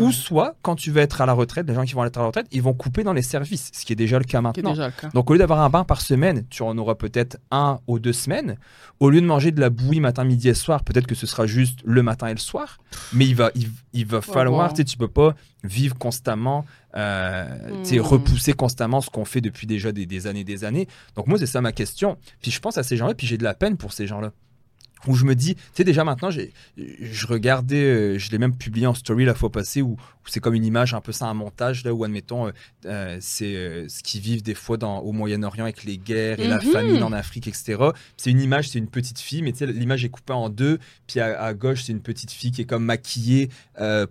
ou soit, quand tu vas être à la retraite, les gens qui vont être à la retraite, ils vont couper dans les services, ce qui est déjà le cas maintenant. Donc, au lieu d'avoir un bain par semaine, tu en auras peut-être un ou deux semaines. Au lieu de manger de la bouillie matin, midi et soir, peut-être que ce sera juste le matin et le soir. Mais il va, il, va falloir, tu sais, tu peux pas vivre constamment, euh, hmm. repousser constamment ce qu'on fait depuis déjà des, des années des années. Donc, moi, c'est ça ma question. Puis je pense à ces gens-là, puis j'ai de la peine pour ces gens-là où je me dis, tu sais, déjà maintenant, je regardais, euh, je l'ai même publié en story la fois passée, où, c'est comme une image, un peu ça, un montage, là, où, admettons, euh, euh, c'est ce qu'ils vivent des fois dans, au Moyen-Orient avec les guerres et la mhm. famine en Afrique, etc. C'est une image, c'est une petite fille, mais tu sais, l'image est coupée en deux, puis à, gauche, c'est une petite fille qui est comme maquillée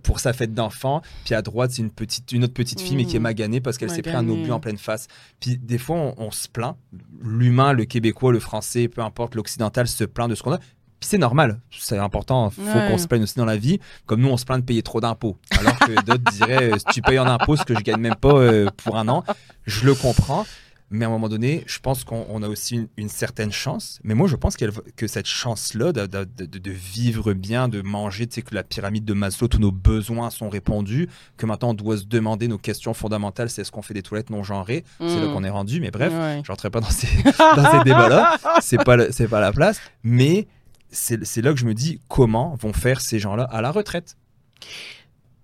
pour sa fête d'enfant, puis à droite, c'est une, petite, une autre petite fille, mais qui est mhm. maganée parce qu'elle s'est pris un obus en pleine face. Puis des fois, on, on se plaint, l'humain, le québécois, le français, peu importe, l'occidental se plaint de ce qu'on a puis c'est normal, c'est important, faut qu'on se plaigne aussi dans la vie. Comme nous, on se plaint de payer trop d'impôts. Alors que d'autres diraient, si tu payes en impôts ce que je gagne même pas euh, pour un an, je le comprends. Mais à un moment donné, je pense qu'on a aussi une, certaine chance. Mais moi, je pense que cette chance-là de, de, de, vivre bien, de manger, tu sais, que la pyramide de Maslow, tous nos besoins sont répondus, que maintenant on doit se demander nos questions fondamentales, c'est est-ce qu'on fait des toilettes non genrées? C'est là mm. qu'on est rendu. Mais bref, je rentrerai pas dans ces, dans ces débats-là. C'est pas, pas la place. Mais c'est là que je me dis comment vont faire ces gens-là à la retraite?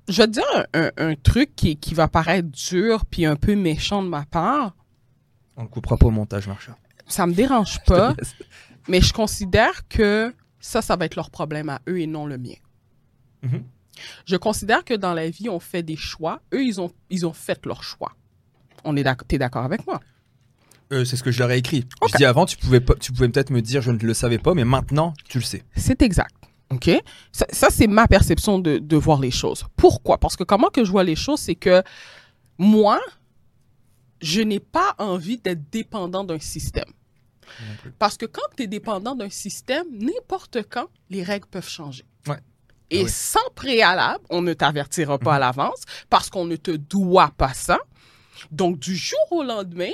Je vais te dire un, truc qui, qui, va paraître dur puis un peu méchant de ma part. On ne coupera pas au montage, Marcha. Ça me dérange pas, mais je considère que ça, ça va être leur problème à eux et non le mien. Mhm. Je considère que dans la vie, on fait des choix. Eux, ils ont, ils ont fait leur choix. On est es d'accord avec moi? Euh, c'est ce que je leur ai écrit. Je dis avant, tu pouvais, tu pouvais peut-être me dire je ne le savais pas, mais maintenant, tu le sais. C'est exact. OK? Ça, c'est ma perception de, de, voir les choses. Pourquoi? Parce que comment que je vois les choses, c'est que moi, je n'ai pas envie d'être dépendant d'un système. Parce que quand tu es dépendant d'un système, n'importe quand, les règles peuvent changer. Ouais. Et ah sans préalable, on ne t'avertira pas à mhm. l'avance parce qu'on ne te doit pas ça. Donc, du jour au lendemain,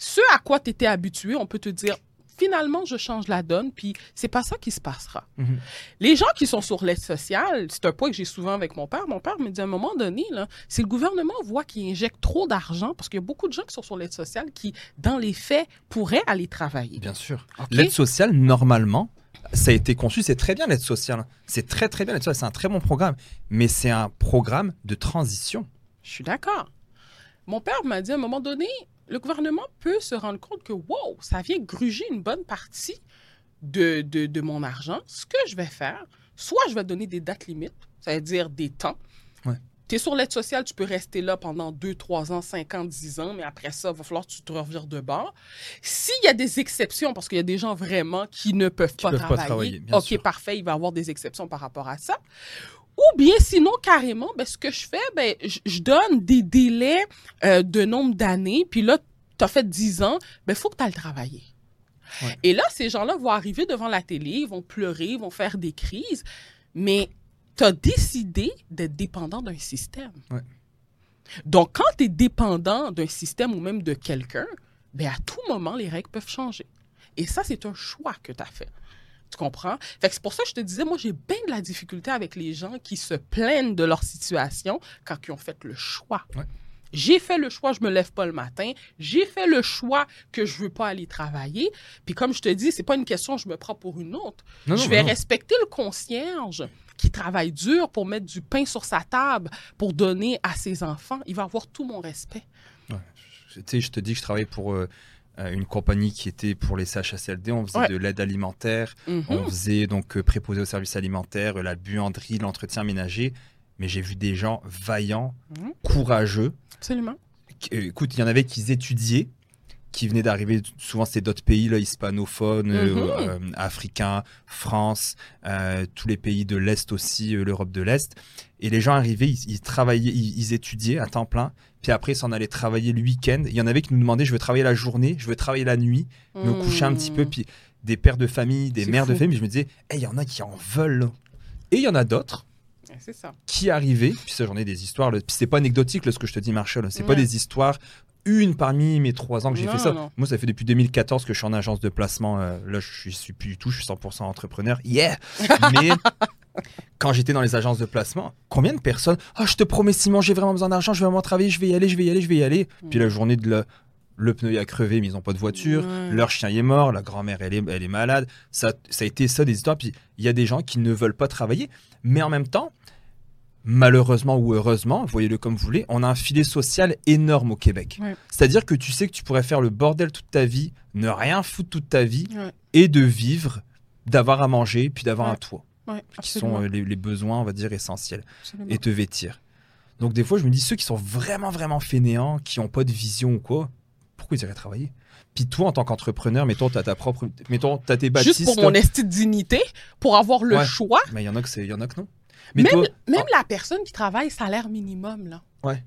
ce à quoi tu étais habitué, on peut te dire finalement, je change la donne, puis c'est pas ça qui se passera. Mhm. Les gens qui sont sur l'aide sociale, c'est un point que j'ai souvent avec mon père. Mon père me dit à un moment donné, là, si le gouvernement voit qu'il injecte trop d'argent, parce qu'il y a beaucoup de gens qui sont sur l'aide sociale qui, dans les faits, pourraient aller travailler. Bien sûr. L'aide sociale, normalement, ça a été conçu, c'est très bien l'aide sociale. C'est très très bien l'aide sociale, c'est un très bon programme. Mais c'est un programme de transition. Je suis d'accord. Mon père m'a dit à un moment donné, le gouvernement peut se rendre compte que, wow, ça vient gruger une bonne partie de, de, mon argent. Ce que je vais faire, soit je vais donner des dates limites, c'est-à-dire des temps. Tu es sur l'aide sociale, tu peux rester là pendant 2, 3 ans, 5 ans, 10 ans, mais après ça, il va falloir que tu te revires de bord. S'il y a des exceptions, parce qu'il y a des gens vraiment qui ne peuvent, pas, travailler, OK, parfait, il va y avoir des exceptions par rapport à ça. Ou bien sinon, carrément, ben, ce que je fais, ben, je, donne des délais euh, de nombre d'années. Puis là, tu as fait 10 ans, il ben, faut que tu ailles travailler. Et là, ces gens-là vont arriver devant la télé, ils vont pleurer, ils vont faire des crises. Mais tu as décidé d'être dépendant d'un système. Donc, quand tu es dépendant d'un système ou même de quelqu'un, ben, à tout moment, les règles peuvent changer. Et ça, c'est un choix que tu as fait. Tu comprends? Fait que c'est pour ça que je te disais, moi, j'ai bien de la difficulté avec les gens qui se plaignent de leur situation quand ils ont fait le choix. J'ai fait le choix, je me lève pas le matin. J'ai fait le choix que je veux pas aller travailler. Puis comme je te dis, c'est pas une question je me prends pour une autre. je vais respecter le concierge qui travaille dur pour mettre du pain sur sa table, pour donner à ses enfants. Il va avoir tout mon respect. Tu sais, je te dis que je travaille pour euh, une compagnie qui était pour les CHSLD. On faisait de l'aide alimentaire, mhm. on faisait donc euh, préposé aux services alimentaires, la buanderie, l'entretien ménager. Mais j'ai vu des gens vaillants, mhm. courageux. Absolument. Euh, écoute, il y en avait qui étudiaient, qui venaient d'arriver, souvent c'était d'autres pays là, hispanophones, mhm. africains, France, tous les pays de l'Est aussi, l'Europe de l'Est. Et les gens arrivaient, ils, travaillaient, ils, étudiaient à temps plein, puis après, ils s'en allaient travailler le week-end. Il y en avait qui nous demandaient je veux travailler la journée, je veux travailler la nuit, me coucher un petit peu. Puis des pères de famille, des mères de famille, je me disais il y en a qui en veulent. Et il y en a d'autres qui arrivaient. Puis ça, j'en ai des histoires. Puis c'est pas anecdotique ce que je te dis, Marshall. C'est pas des histoires une parmi mes trois ans que j'ai fait ça. Moi, ça fait depuis 2014 que je suis en agence de placement. Euh, là, je suis plus du tout, je suis 100% entrepreneur. Yeah! Mais quand j'étais dans les agences de placement, combien de personnes Ah, je te promets, Simon, j'ai vraiment besoin d'argent, je vais vraiment travailler, je vais y aller, je vais y aller, je vais y aller. Puis la journée de le, le pneu a crevé, mais ils n'ont pas de voiture, leur chien est mort, la grand-mère elle est, elle est malade. Ça, ça a été ça des histoires. Puis il y a des gens qui ne veulent pas travailler, mais en même temps, malheureusement ou heureusement, voyez-le comme vous voulez, on a un filet social énorme au Québec. C'est-à-dire que tu sais que tu pourrais faire le bordel toute ta vie, ne rien foutre toute ta vie, et de vivre, d'avoir à manger, puis d'avoir un toit qui sont euh, les, besoins, on va dire, essentiels, et te vêtir. Donc des fois, je me dis, ceux qui sont vraiment, vraiment fainéants, qui n'ont pas de vision ou quoi, pourquoi ils iraient travailler? Puis toi, en tant qu'entrepreneur, mettons, tu as ta propre. Mettons, tu as tes bâtisses. Juste pour mon estime dignité, pour avoir le choix. Mais il y en a que, y en a que non. Mais même, même la personne qui travaille salaire minimum, là. Ouais.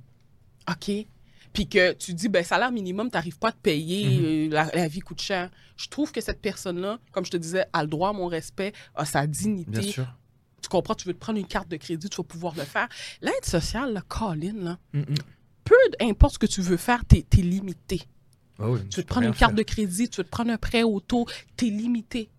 OK puis que tu dis, ben, salaire minimum, tu n'arrives pas à te payer, mhm. euh, la, vie coûte cher. Je trouve que cette personne-là, comme je te disais, a le droit à mon respect, a sa dignité. Bien sûr. Tu comprends, tu veux te prendre une carte de crédit, tu vas pouvoir le faire. L'aide sociale, là, Colin, là, peu importe ce que tu veux faire, tu es, limité. Ah tu veux te prendre une carte de crédit, tu veux te prendre un prêt auto, tu es limité.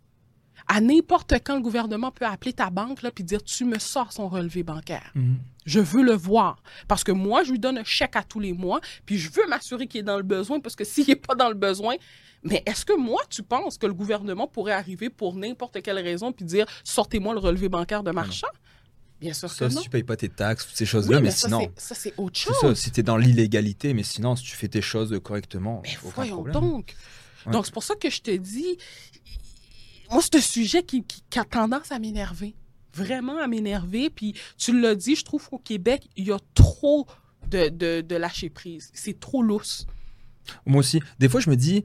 À n'importe quand, le gouvernement peut appeler ta banque là, puis dire Tu me sors son relevé bancaire. Mhm. Je veux le voir. Parce que moi, je lui donne un chèque à tous les mois, puis je veux m'assurer qu'il est dans le besoin, parce que s'il n'est pas dans le besoin, mais est-ce que moi, tu penses que le gouvernement pourrait arriver pour n'importe quelle raison puis dire Sortez-moi le relevé bancaire de marchand? Bien sûr ça, si tu payes pas tes taxes, toutes ces choses-là, mais, sinon. Ça, c'est autre chose. Ça, si tu es dans l'illégalité, mais sinon, si tu fais tes choses correctement. Mais voyons donc. Donc, c'est pour ça que je te dis, moi, c'est un sujet qui, a tendance à m'énerver. Vraiment à m'énerver. Puis tu l'as dit, je trouve qu'au Québec, il y a trop de, de, lâcher prise. C'est trop lousse. Moi aussi. Des fois, je me dis,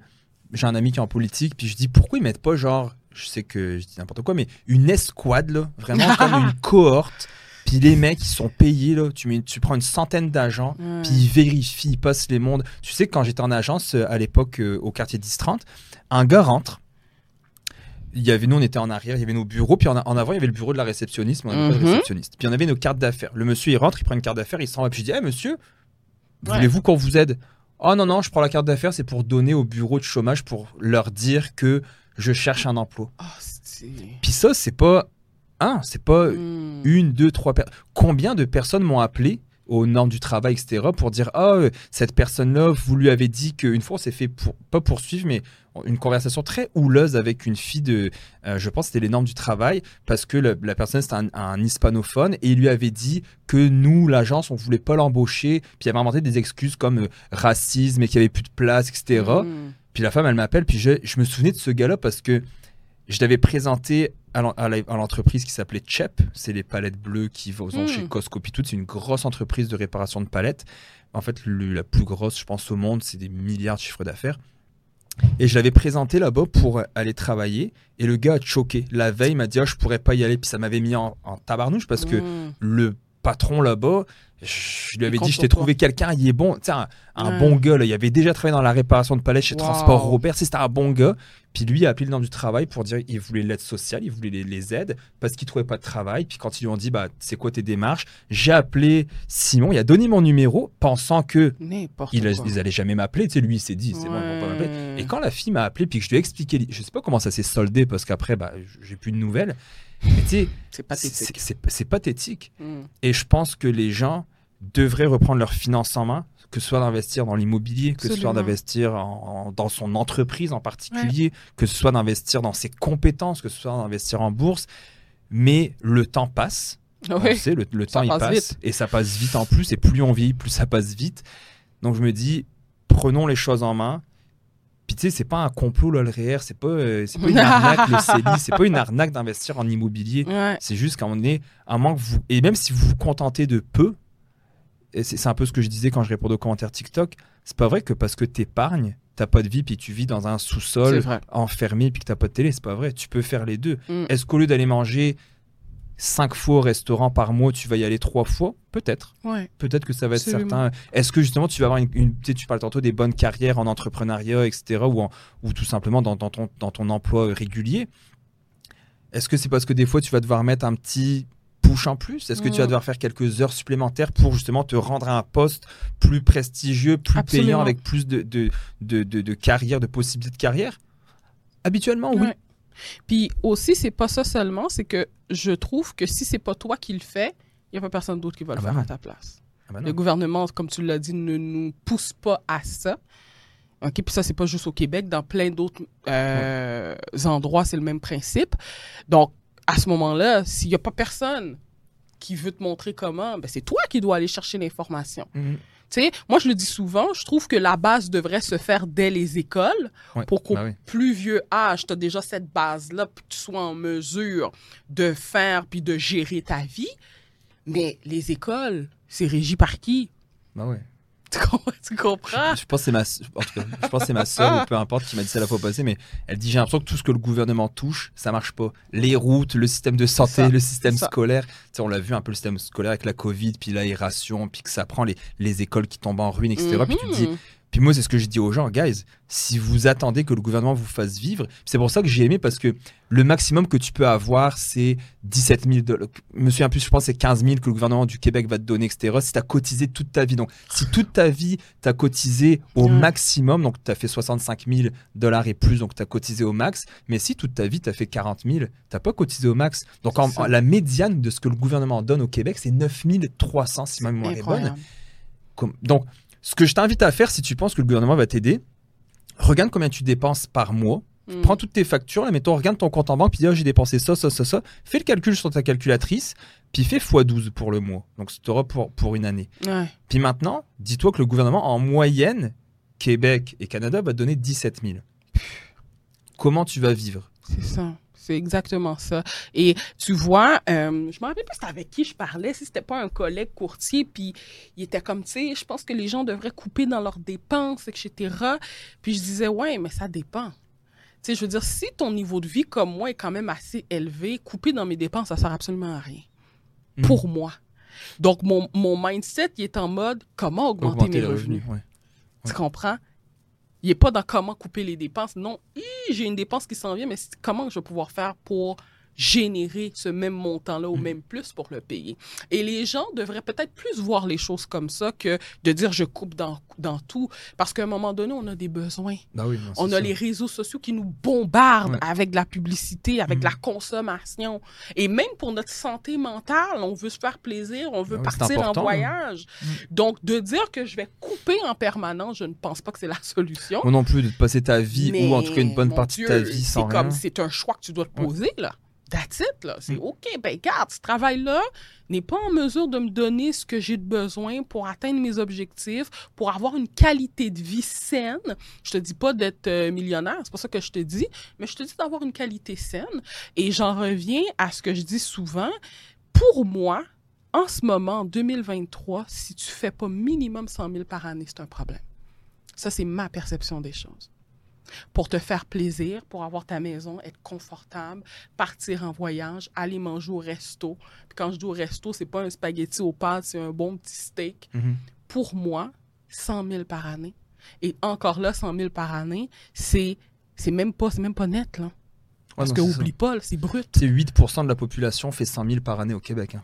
j'ai un ami qui est en politique, puis je dis, pourquoi ils mettent pas genre, je sais que je dis n'importe quoi, mais une escouade, là, vraiment comme une cohorte. Puis les mecs, ils sont payés, là. Tu, mets, tu prends une centaine d'agents, puis ils vérifient, ils passent les mondes. Tu sais, quand j'étais en agence euh, à l'époque euh, au quartier 10-30, un gars rentre, il y avait nous on était en arrière il y avait nos bureaux puis en, avant il y avait le bureau de la réceptionniste on avait pas de mhm. réceptionniste puis on avait nos cartes d'affaires le monsieur il rentre il prend une carte d'affaires il s'en va puis je dis hey, monsieur voulez-vous qu'on vous aide? Oh non non je prends la carte d'affaires c'est pour donner au bureau de chômage pour leur dire que je cherche un emploi. Oh, Puis ça, c'est pas un, c'est pas hmm. une, deux, trois personnes. Combien de personnes m'ont appelé aux normes du travail, etc., pour dire Ah, oh, cette personne-là, vous lui avez dit qu'une fois, on s'est fait, pour, pas poursuivre, mais une conversation très houleuse avec une fille de, euh, je pense c'était les normes du travail, parce que la personne c'était un, hispanophone et il lui avait dit que nous, l'agence, on voulait pas l'embaucher, puis il avait inventé des excuses comme euh, racisme et qu'il y avait plus de place, etc. Hmm. Puis la femme, elle m'appelle, puis je, je, me souvenais de ce gars-là parce que je l'avais présenté à l'entreprise qui s'appelait Chep. C'est les palettes bleues qui vont hmm. chez Costco. Puis tout, c'est une grosse entreprise de réparation de palettes. En fait, la plus grosse, je pense, au monde, c'est des milliards de chiffres d'affaires. Et je l'avais présenté là-bas pour aller travailler. Et le gars a choqué. La veille, il m'a dit, oh, je pourrais pas y aller. Puis ça m'avait mis en, tabarnouche parce que hmm. le patron là-bas, je lui avais dit, je t'ai trouvé quelqu'un, il est bon, un, un bon gars, là. il avait déjà travaillé dans la réparation de palettes chez Transport Robert, c'était un bon gars. Puis lui a appelé le nom du travail pour dire qu'il voulait l'aide sociale, il voulait les, aides parce qu'il trouvait pas de travail. Puis quand ils lui ont dit, bah, c'est quoi tes démarches? J'ai appelé Simon, il a donné mon numéro pensant que il, ils allaient jamais m'appeler. Tu sais, lui, il s'est dit, c'est bon, ils vont pas m'appeler. Et quand la fille m'a appelé, puis que je lui ai expliqué, je sais pas comment ça s'est soldé parce qu'après, bah, j'ai plus de nouvelles. Mais tu sais, c'est pathétique. C'est pathétique. Hmm. Et je pense que les gens devraient reprendre leurs finances en main, que ce soit d'investir dans l'immobilier, que ce soit d'investir dans son entreprise en particulier, que ce soit d'investir dans ses compétences, que ce soit d'investir en bourse. Mais le temps passe. On sait, le, temps il passe, et ça passe vite en plus. Et plus on vit, plus ça passe vite. Donc je me dis, prenons les choses en main. Puis tu sais, c'est pas un complot REER, c'est pas, euh, c'est pas une arnaque le CELI, c'est pas une arnaque d'investir en immobilier. C'est juste qu'à un moment donné, un manque vous et même si vous vous contentez de peu, c'est un peu ce que je disais quand je répondais aux commentaires TikTok, c'est pas vrai que parce que t'épargnes, t'as pas de vie puis tu vis dans un sous-sol enfermé puis que t'as pas de télé, c'est pas vrai. Tu peux faire les deux. Mm. Est-ce qu'au lieu d'aller manger cinq fois au restaurant par mois, tu vas y aller trois fois? Peut-être. Peut-être que ça va être certain. Est-ce que justement tu vas avoir une, tu, parles tantôt des bonnes carrières en entrepreneuriat, etc. ou, ou tout simplement dans, ton, dans ton emploi régulier Est-ce que c'est parce que des fois tu vas devoir mettre un petit en plus Est-ce que tu vas mm. devoir faire quelques heures supplémentaires pour justement te rendre à un poste plus prestigieux, plus payant, avec plus de, de, de, de, carrière, de possibilités de carrière? Habituellement, oui. Puis aussi, c'est pas ça seulement, c'est que je trouve que si c'est pas toi qui le fais, il n'y a pas personne d'autre qui va le ah faire bah à ta place. Ah bah le gouvernement, comme tu l'as dit, ne nous pousse pas à ça. OK, puis ça, c'est pas juste au Québec, dans plein d'autres euh, endroits, c'est le même principe. Donc, à ce moment-là, s'il n'y a pas personne qui veut te montrer comment, ben c'est toi qui dois aller chercher l'information. Sais, moi, je le dis souvent, je trouve que la base devrait se faire dès les écoles pour qu'au ben plus vieux âge, tu as déjà cette base-là, puis que tu sois en mesure de faire puis de gérer ta vie. Mais les écoles, c'est régi par qui? Ben ouais. Tu, comprends? Je, pense que c'est ma, je pense c'est ma soeur ou peu importe qui m'a dit ça la fois passée, mais elle dit j'ai l'impression que tout ce que le gouvernement touche, ça marche pas. Les routes, le système de santé, le système scolaire. Tu sais, on l'a vu un peu le système scolaire avec la Covid, puis l'aération, puis que ça prend les, les écoles qui tombent en ruine, etc. Puis tu te dis. Puis moi, c'est ce que je dis aux gens, guys, si vous attendez que le gouvernement vous fasse vivre, c'est pour ça que j'ai aimé parce que le maximum que tu peux avoir, c'est 17 000 dollars. Je me souviens plus, je pense c'est 15 000 que le gouvernement du Québec va te donner, etc. Si tu as cotisé toute ta vie. Donc, si toute ta vie, tu as cotisé au maximum, donc tu as fait 65 000 dollars et plus, donc tu as cotisé au max. Mais si toute ta vie, tu as fait 40 000, tu pas cotisé au max. Donc, la médiane de ce que le gouvernement donne au Québec, c'est 9 300, si ma mémoire est bonne. donc, ce que je t'invite à faire, si tu penses que le gouvernement va t'aider, regarde combien tu dépenses par mois. Hmm. Prends toutes tes factures, là, mettons, regarde ton compte en banque, puis dis, oh, j'ai dépensé ça, ça, ça, ça. Fais le calcul sur ta calculatrice, puis fais x12 pour le mois. Donc, tu auras pour, pour une année. Puis maintenant, dis-toi que le gouvernement, en moyenne, Québec et Canada, va te donner 17 000. Comment tu vas vivre? C'est ça. C'est exactement ça. Et tu vois, euh, je me rappelle pas avec qui je parlais, si c'était pas un collègue courtier, puis il était comme, tu sais, je pense que les gens devraient couper dans leurs dépenses, etc. Puis je disais, ouais, mais ça dépend. Tu sais, je veux dire, si ton niveau de vie comme moi est quand même assez élevé, couper dans mes dépenses, ça sert absolument à rien. Hmm. Pour moi. Donc, mon, mon, mindset, il est en mode comment augmenter, mes revenus. Tu comprends? Il n'est pas dans comment couper les dépenses. Non, j'ai une dépense qui s'en vient, mais comment je vais pouvoir faire pour générer ce même montant-là ou mm. même plus pour le payer. Et les gens devraient peut-être plus voir les choses comme ça que de dire je coupe dans, dans tout. Parce qu'à un moment donné, on a des besoins. Ben oui, on a les réseaux sociaux qui nous bombardent avec de la publicité, avec de la mm. consommation. Et même pour notre santé mentale, on veut se faire plaisir, on veut ben partir en voyage. Mm. Donc, de dire que je vais couper en permanence, je ne pense pas que c'est la solution. Moi non plus, de passer ta vie ou en tout cas une bonne partie de ta vie sans rien. comme, c'est un choix que tu dois te poser, là. That's it, là. C'est mm. OK, ben regarde, ce travail-là n'est pas en mesure de me donner ce que j'ai besoin pour atteindre mes objectifs, pour avoir une qualité de vie saine. Je te dis pas d'être euh, millionnaire, c'est pas ça que je te dis, mais je te dis d'avoir une qualité saine. Et j'en reviens à ce que je dis souvent. Pour moi, en ce moment, en 2023, si tu fais pas minimum 100 000 par année, c'est un problème. Ça, c'est ma perception des choses pour te faire plaisir, pour avoir ta maison, être confortable, partir en voyage, aller manger au resto. quand je dis au resto, c'est pas un spaghetti aux pâtes, c'est un bon petit steak. Mhm. Pour moi, 100 000 par année. Et encore là, 100 000 par année, c'est c'est même pas c'est même pas net là. Parce que oublie pas, c'est brut. C'est 8% de la population fait 100 000 par année au Québec. Hein.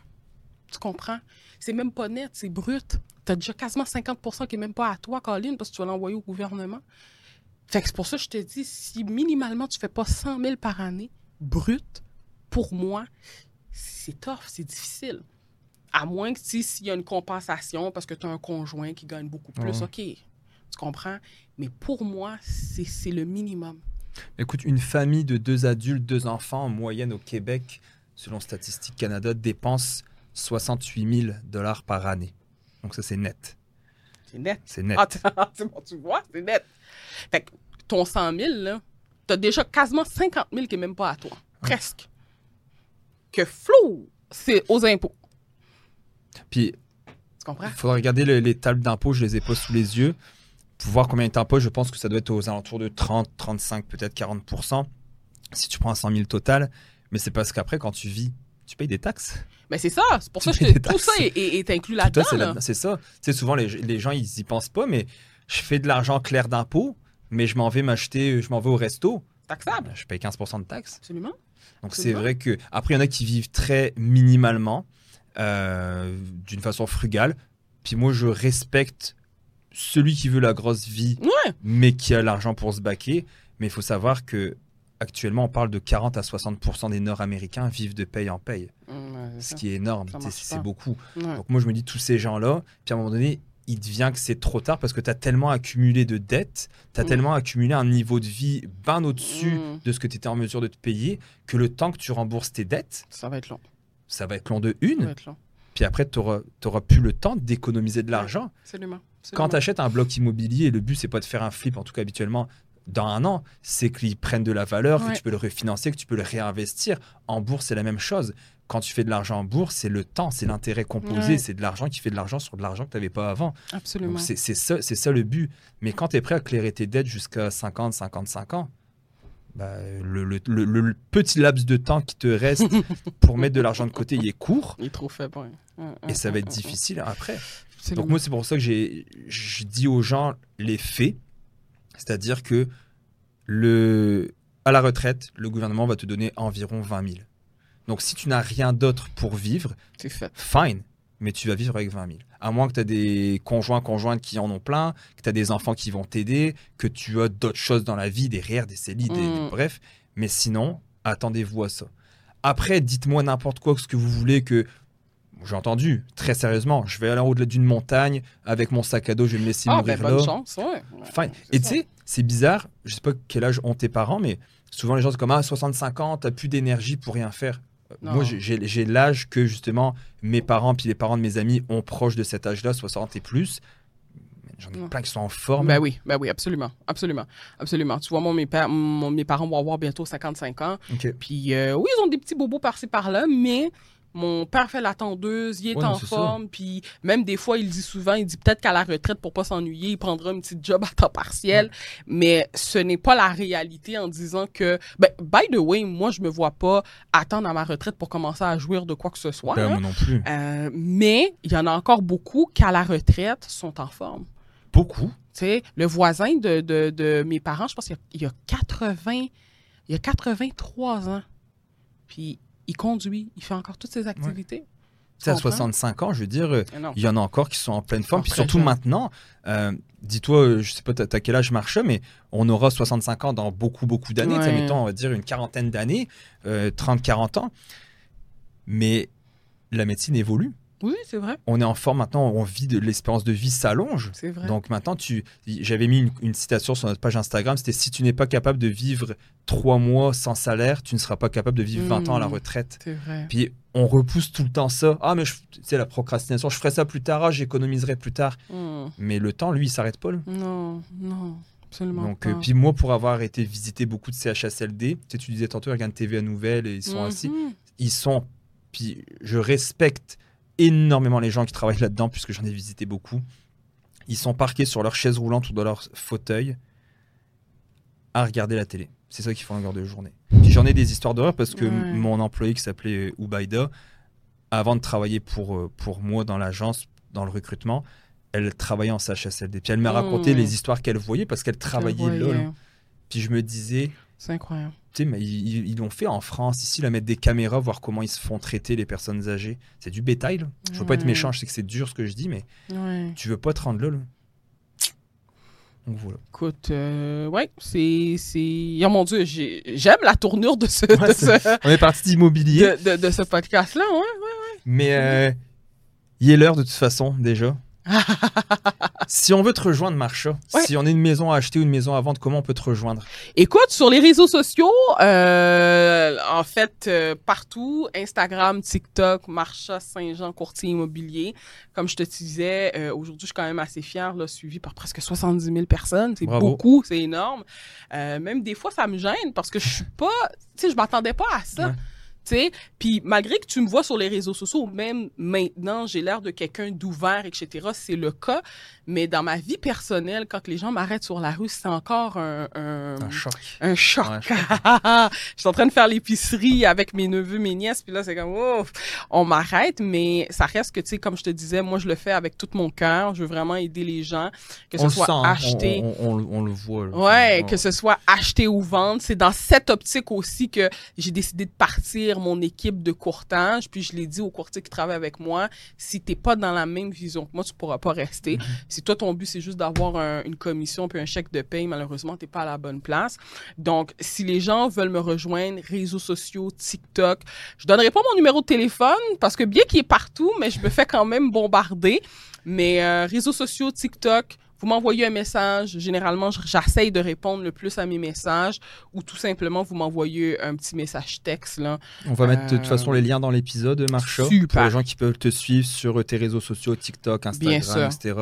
Tu comprends? C'est même pas net, c'est brut. Tu as déjà quasiment 50% qui est même pas à toi, Colin, parce que tu vas l'envoyer au gouvernement. Fait que c'est pour ça que je te dis, si minimalement tu fais pas 100 000 par année, brut, pour moi, c'est tough, c'est difficile. À moins que s'il y a une compensation parce que tu as un conjoint qui gagne beaucoup plus, OK, tu comprends? Mais pour moi, c'est le minimum. Écoute, une famille de deux adultes, deux enfants en moyenne au Québec, selon Statistique Canada, dépense 68 000 dollars par année. Donc ça, c'est net. C'est net. C'est net. Ah, tu vois, c'est net. Fait que ton 100 000, là, t'as déjà quasiment 50 000 qui n'est même pas à toi. Presque. Que flou, c'est aux impôts. Puis? Il faudra regarder les tables d'impôts, je les ai pas sous les yeux. Pour voir combien est impôts, je pense que ça doit être aux alentours de 30, 35, peut-être 40 si tu prends un 100 000 total. Mais c'est parce qu'après, quand tu vis, tu payes des taxes. Mais c'est ça, c'est pour ça que tout ça est, inclus là-dedans. c'est ça. Tu sais, souvent, les, les, gens, ils y pensent pas, mais je fais de l'argent clair d'impôt, mais je m'en vais m'acheter, je m'en vais au resto. Taxable. Je paye 15% de taxes. Absolument. Donc c'est vrai que. Après, il y en a qui vivent très minimalement, euh, d'une façon frugale. Puis moi, je respecte celui qui veut la grosse vie, mais qui a l'argent pour se baquer. Mais il faut savoir que actuellement, on parle de 40 à 60 des Nord-Américains vivent de paye en paye. ce qui est énorme, c'est beaucoup. Donc moi, je me dis, tous ces gens-là, puis à un moment donné, il devient que c'est trop tard parce que tu as tellement accumulé de dettes, tu as mm. tellement accumulé un niveau de vie bien au-dessus mm. de ce que tu étais en mesure de te payer, que le temps que tu rembourses tes dettes, ça va être long. Ça va être long de une. Puis après, tu n'auras plus le temps d'économiser de l'argent. Quand tu achètes un bloc immobilier, le but, c'est pas de faire un flip, en tout cas habituellement, dans un an, c'est qu'ils prennent de la valeur, que tu peux le refinancer, que tu peux le réinvestir. En bourse, c'est la même chose quand tu fais de l'argent en bourse, c'est le temps, c'est l'intérêt composé, c'est de l'argent qui fait de l'argent sur de l'argent que tu n'avais pas avant. Absolument. C'est ça, ça le but. Mais quand tu es prêt à clairer tes dettes jusqu'à 50, 55 ans, bah, le, petit laps de temps qui te reste pour mettre de l'argent de côté, il est court. Il est trop faible, Et ça va être difficile après. Donc moi, c'est pour ça que je dis aux gens les faits. C'est-à-dire que le, à la retraite, le gouvernement va te donner environ 20 000. Donc, si tu n'as rien d'autre pour vivre, fine, mais tu vas vivre avec 20 000. À moins que tu aies des conjoints, conjointes qui en ont plein, que tu as des enfants qui vont t'aider, que tu as d'autres choses dans la vie, des rires, des CELI, mm. bref. Mais sinon, attendez-vous à ça. Après, dites-moi n'importe quoi, ce que vous voulez que. J'ai entendu, très sérieusement, je vais aller en haut d'une montagne avec mon sac à dos, je vais me laisser ah, mourir ben, bonne chance, ouais. Fine. Et tu sais, c'est bizarre, je sais pas quel âge ont tes parents, mais souvent les gens sont comme Ah, 65 ans, t'as plus d'énergie pour rien faire. Moi, j'ai l'âge que justement mes parents puis les parents de mes amis ont proche de cet âge-là, 60 et plus. J'en ai plein qui sont en forme. Ben oui, ben oui, absolument, absolument, absolument. Tu vois, moi, mes, mes parents vont avoir bientôt 55 ans. Puis euh, oui, ils ont des petits bobos par-ci par-là, mais mon père fait la tondeuse, il est en forme, puis même des fois, il dit souvent, il dit peut-être qu'à la retraite, pour pas s'ennuyer, il prendra un petit job à temps partiel, mais ce n'est pas la réalité en disant que, ben, by the way, moi, je me vois pas attendre à ma retraite pour commencer à jouir de quoi que ce soit. Ben, moi non plus. Euh, mais il y en a encore beaucoup qui, à la retraite, sont en forme. Beaucoup. Tu sais, le voisin de, de, de, mes parents, je pense qu'il y, a 80, il y a 83 ans. Puis il conduit, il fait encore toutes ses activités. C'est à 65 ans, je veux dire, il y en a encore qui sont en pleine forme. Puis surtout maintenant, euh, dis-toi, euh, je sais pas, t'as quel âge marche, mais on aura 65 ans dans beaucoup, beaucoup d'années. Ouais. Mettons, on va dire une quarantaine d'années, 30-40 ans. Mais la médecine évolue. Oui, c'est vrai. On est en forme maintenant, on vit de l'espérance de vie s'allonge. C'est vrai. Donc maintenant, tu, j'avais mis une, citation sur notre page Instagram, c'était si tu n'es pas capable de vivre trois mois sans salaire, tu ne seras pas capable de vivre 20 ans à la mmh. retraite. C'est vrai. Puis on repousse tout le temps ça. Ah mais c'est la procrastination, je ferai ça plus tard, ah, j'économiserai plus tard. Mmh. Mais le temps, lui, il s'arrête pas. Non, non. Absolument Donc, euh, puis moi, pour avoir été visiter beaucoup de CHSLD, tu, sais, tu disais tantôt, regarde TVA Nouvelle et ils sont assis. Mmh. Ils sont. Puis je respecte énormément les gens qui travaillent là-dedans, puisque j'en ai visité beaucoup. Ils sont parqués sur leur chaise roulante ou dans leur fauteuil à regarder la télé. C'est ça qu'ils font en longueur de journée. J'en ai des histoires d'horreur parce que mon employé qui s'appelait Ubaida, avant de travailler pour, euh, pour moi dans l'agence, dans le recrutement, elle travaillait en CHSLD. Puis elle m'a raconté mmh. les histoires qu'elle voyait parce qu'elle travaillait là. Puis je me disais. C'est incroyable mais ils l'ont fait en France, ici, la mettre des caméras, voir comment ils se font traiter les personnes âgées. C'est du bétail, là. Je veux pas être méchant, je sais que c'est dur ce que je dis, mais tu veux pas te rendre là, Donc voilà. Écoute, euh, ouais, c'est. Oh mon Dieu, j'aime la tournure de ce. de ce... On est parti d'immobilier. De, de, ce podcast-là, ouais, ouais, ouais. Mais euh, il est l'heure de toute façon, déjà. si on veut te rejoindre, Marcha, si on a une maison à acheter ou une maison à vendre, comment on peut te rejoindre? Écoute, sur les réseaux sociaux, euh, en fait, euh, partout, Instagram, TikTok, Marcha Saint-Jean, courtier immobilier. Comme je te disais, euh, aujourd'hui, je suis quand même assez fière, là, suivi par presque 70 000 personnes. C'est beaucoup, c'est énorme. même des fois, ça me gêne parce que je suis pas, tu sais, je m'attendais pas à ça sais. Puis malgré que tu me vois sur les réseaux sociaux, même maintenant, j'ai l'air de quelqu'un d'ouvert, etc. C'est le cas. Mais dans ma vie personnelle, quand les gens m'arrêtent sur la rue, c'est encore un, un, choc. Un choc. je suis en train de faire l'épicerie avec mes neveux, mes nièces, puis là, c'est comme, oh, on m'arrête, mais ça reste que, tu sais, comme je te disais, moi, je le fais avec tout mon cœur. Je veux vraiment aider les gens, que ce soit hein. acheté. On, le voit. Ouais, que ce soit acheter ou vendre. C'est dans cette optique aussi que j'ai décidé de partir mon équipe de courtage, puis je l'ai dit aux courtiers qui travaillent avec moi, si t'es pas dans la même vision que moi, tu pourras pas rester. Mm-hmm. Si toi, ton but, c'est juste d'avoir une commission puis un chèque de paye, malheureusement, t'es pas à la bonne place. Donc, si les gens veulent me rejoindre, réseaux sociaux, TikTok, je donnerai pas mon numéro de téléphone parce que bien qu'il est partout, mais je me fais quand même bombarder. Mais euh, réseaux sociaux, TikTok, vous m'envoyez un message. Généralement, j'essaye de répondre le plus à mes messages ou tout simplement, vous m'envoyez un petit message texte. Là. On va mettre de toute façon les liens dans l'épisode, Marcha. Pour les gens qui peuvent te suivre sur tes réseaux sociaux, TikTok, Instagram, etc.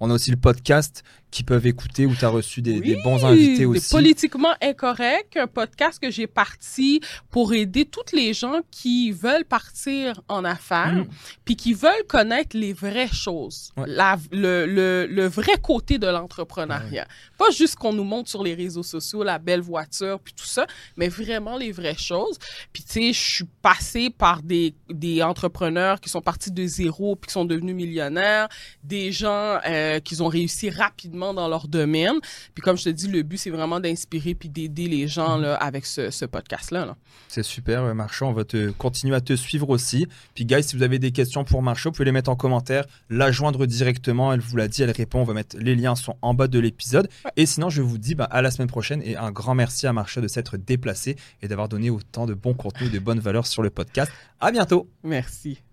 On a aussi le podcast qui peuvent écouter où tu as reçu des, bons invités aussi. Politiquement incorrect, un podcast que j'ai parti pour aider toutes les gens qui veulent partir en affaires, mm. puis qui veulent connaître les vraies choses, la, le, le, le, vrai côté de l'entrepreneuriat. Pas juste qu'on nous montre sur les réseaux sociaux la belle voiture, puis tout ça, mais vraiment les vraies choses. Puis tu sais, je suis passée par des, des entrepreneurs qui sont partis de zéro, puis qui sont devenus millionnaires, des gens euh, qui ont réussi rapidement dans leur domaine. Puis comme je te dis, le but, c'est vraiment d'inspirer puis d'aider les gens là, avec ce, podcast-là. C'est super, Marchand. On va te continuer à te suivre aussi. Puis, guys, si vous avez des questions pour Marchand, vous pouvez les mettre en commentaire, la joindre directement. Elle vous l'a dit, elle répond. On va mettre les liens sont en bas de l'épisode. Et sinon, je vous dis bah, à la semaine prochaine et un grand merci à Marchand de s'être déplacé et d'avoir donné autant de bons contenus, de bonnes valeurs sur le podcast. À bientôt. Merci.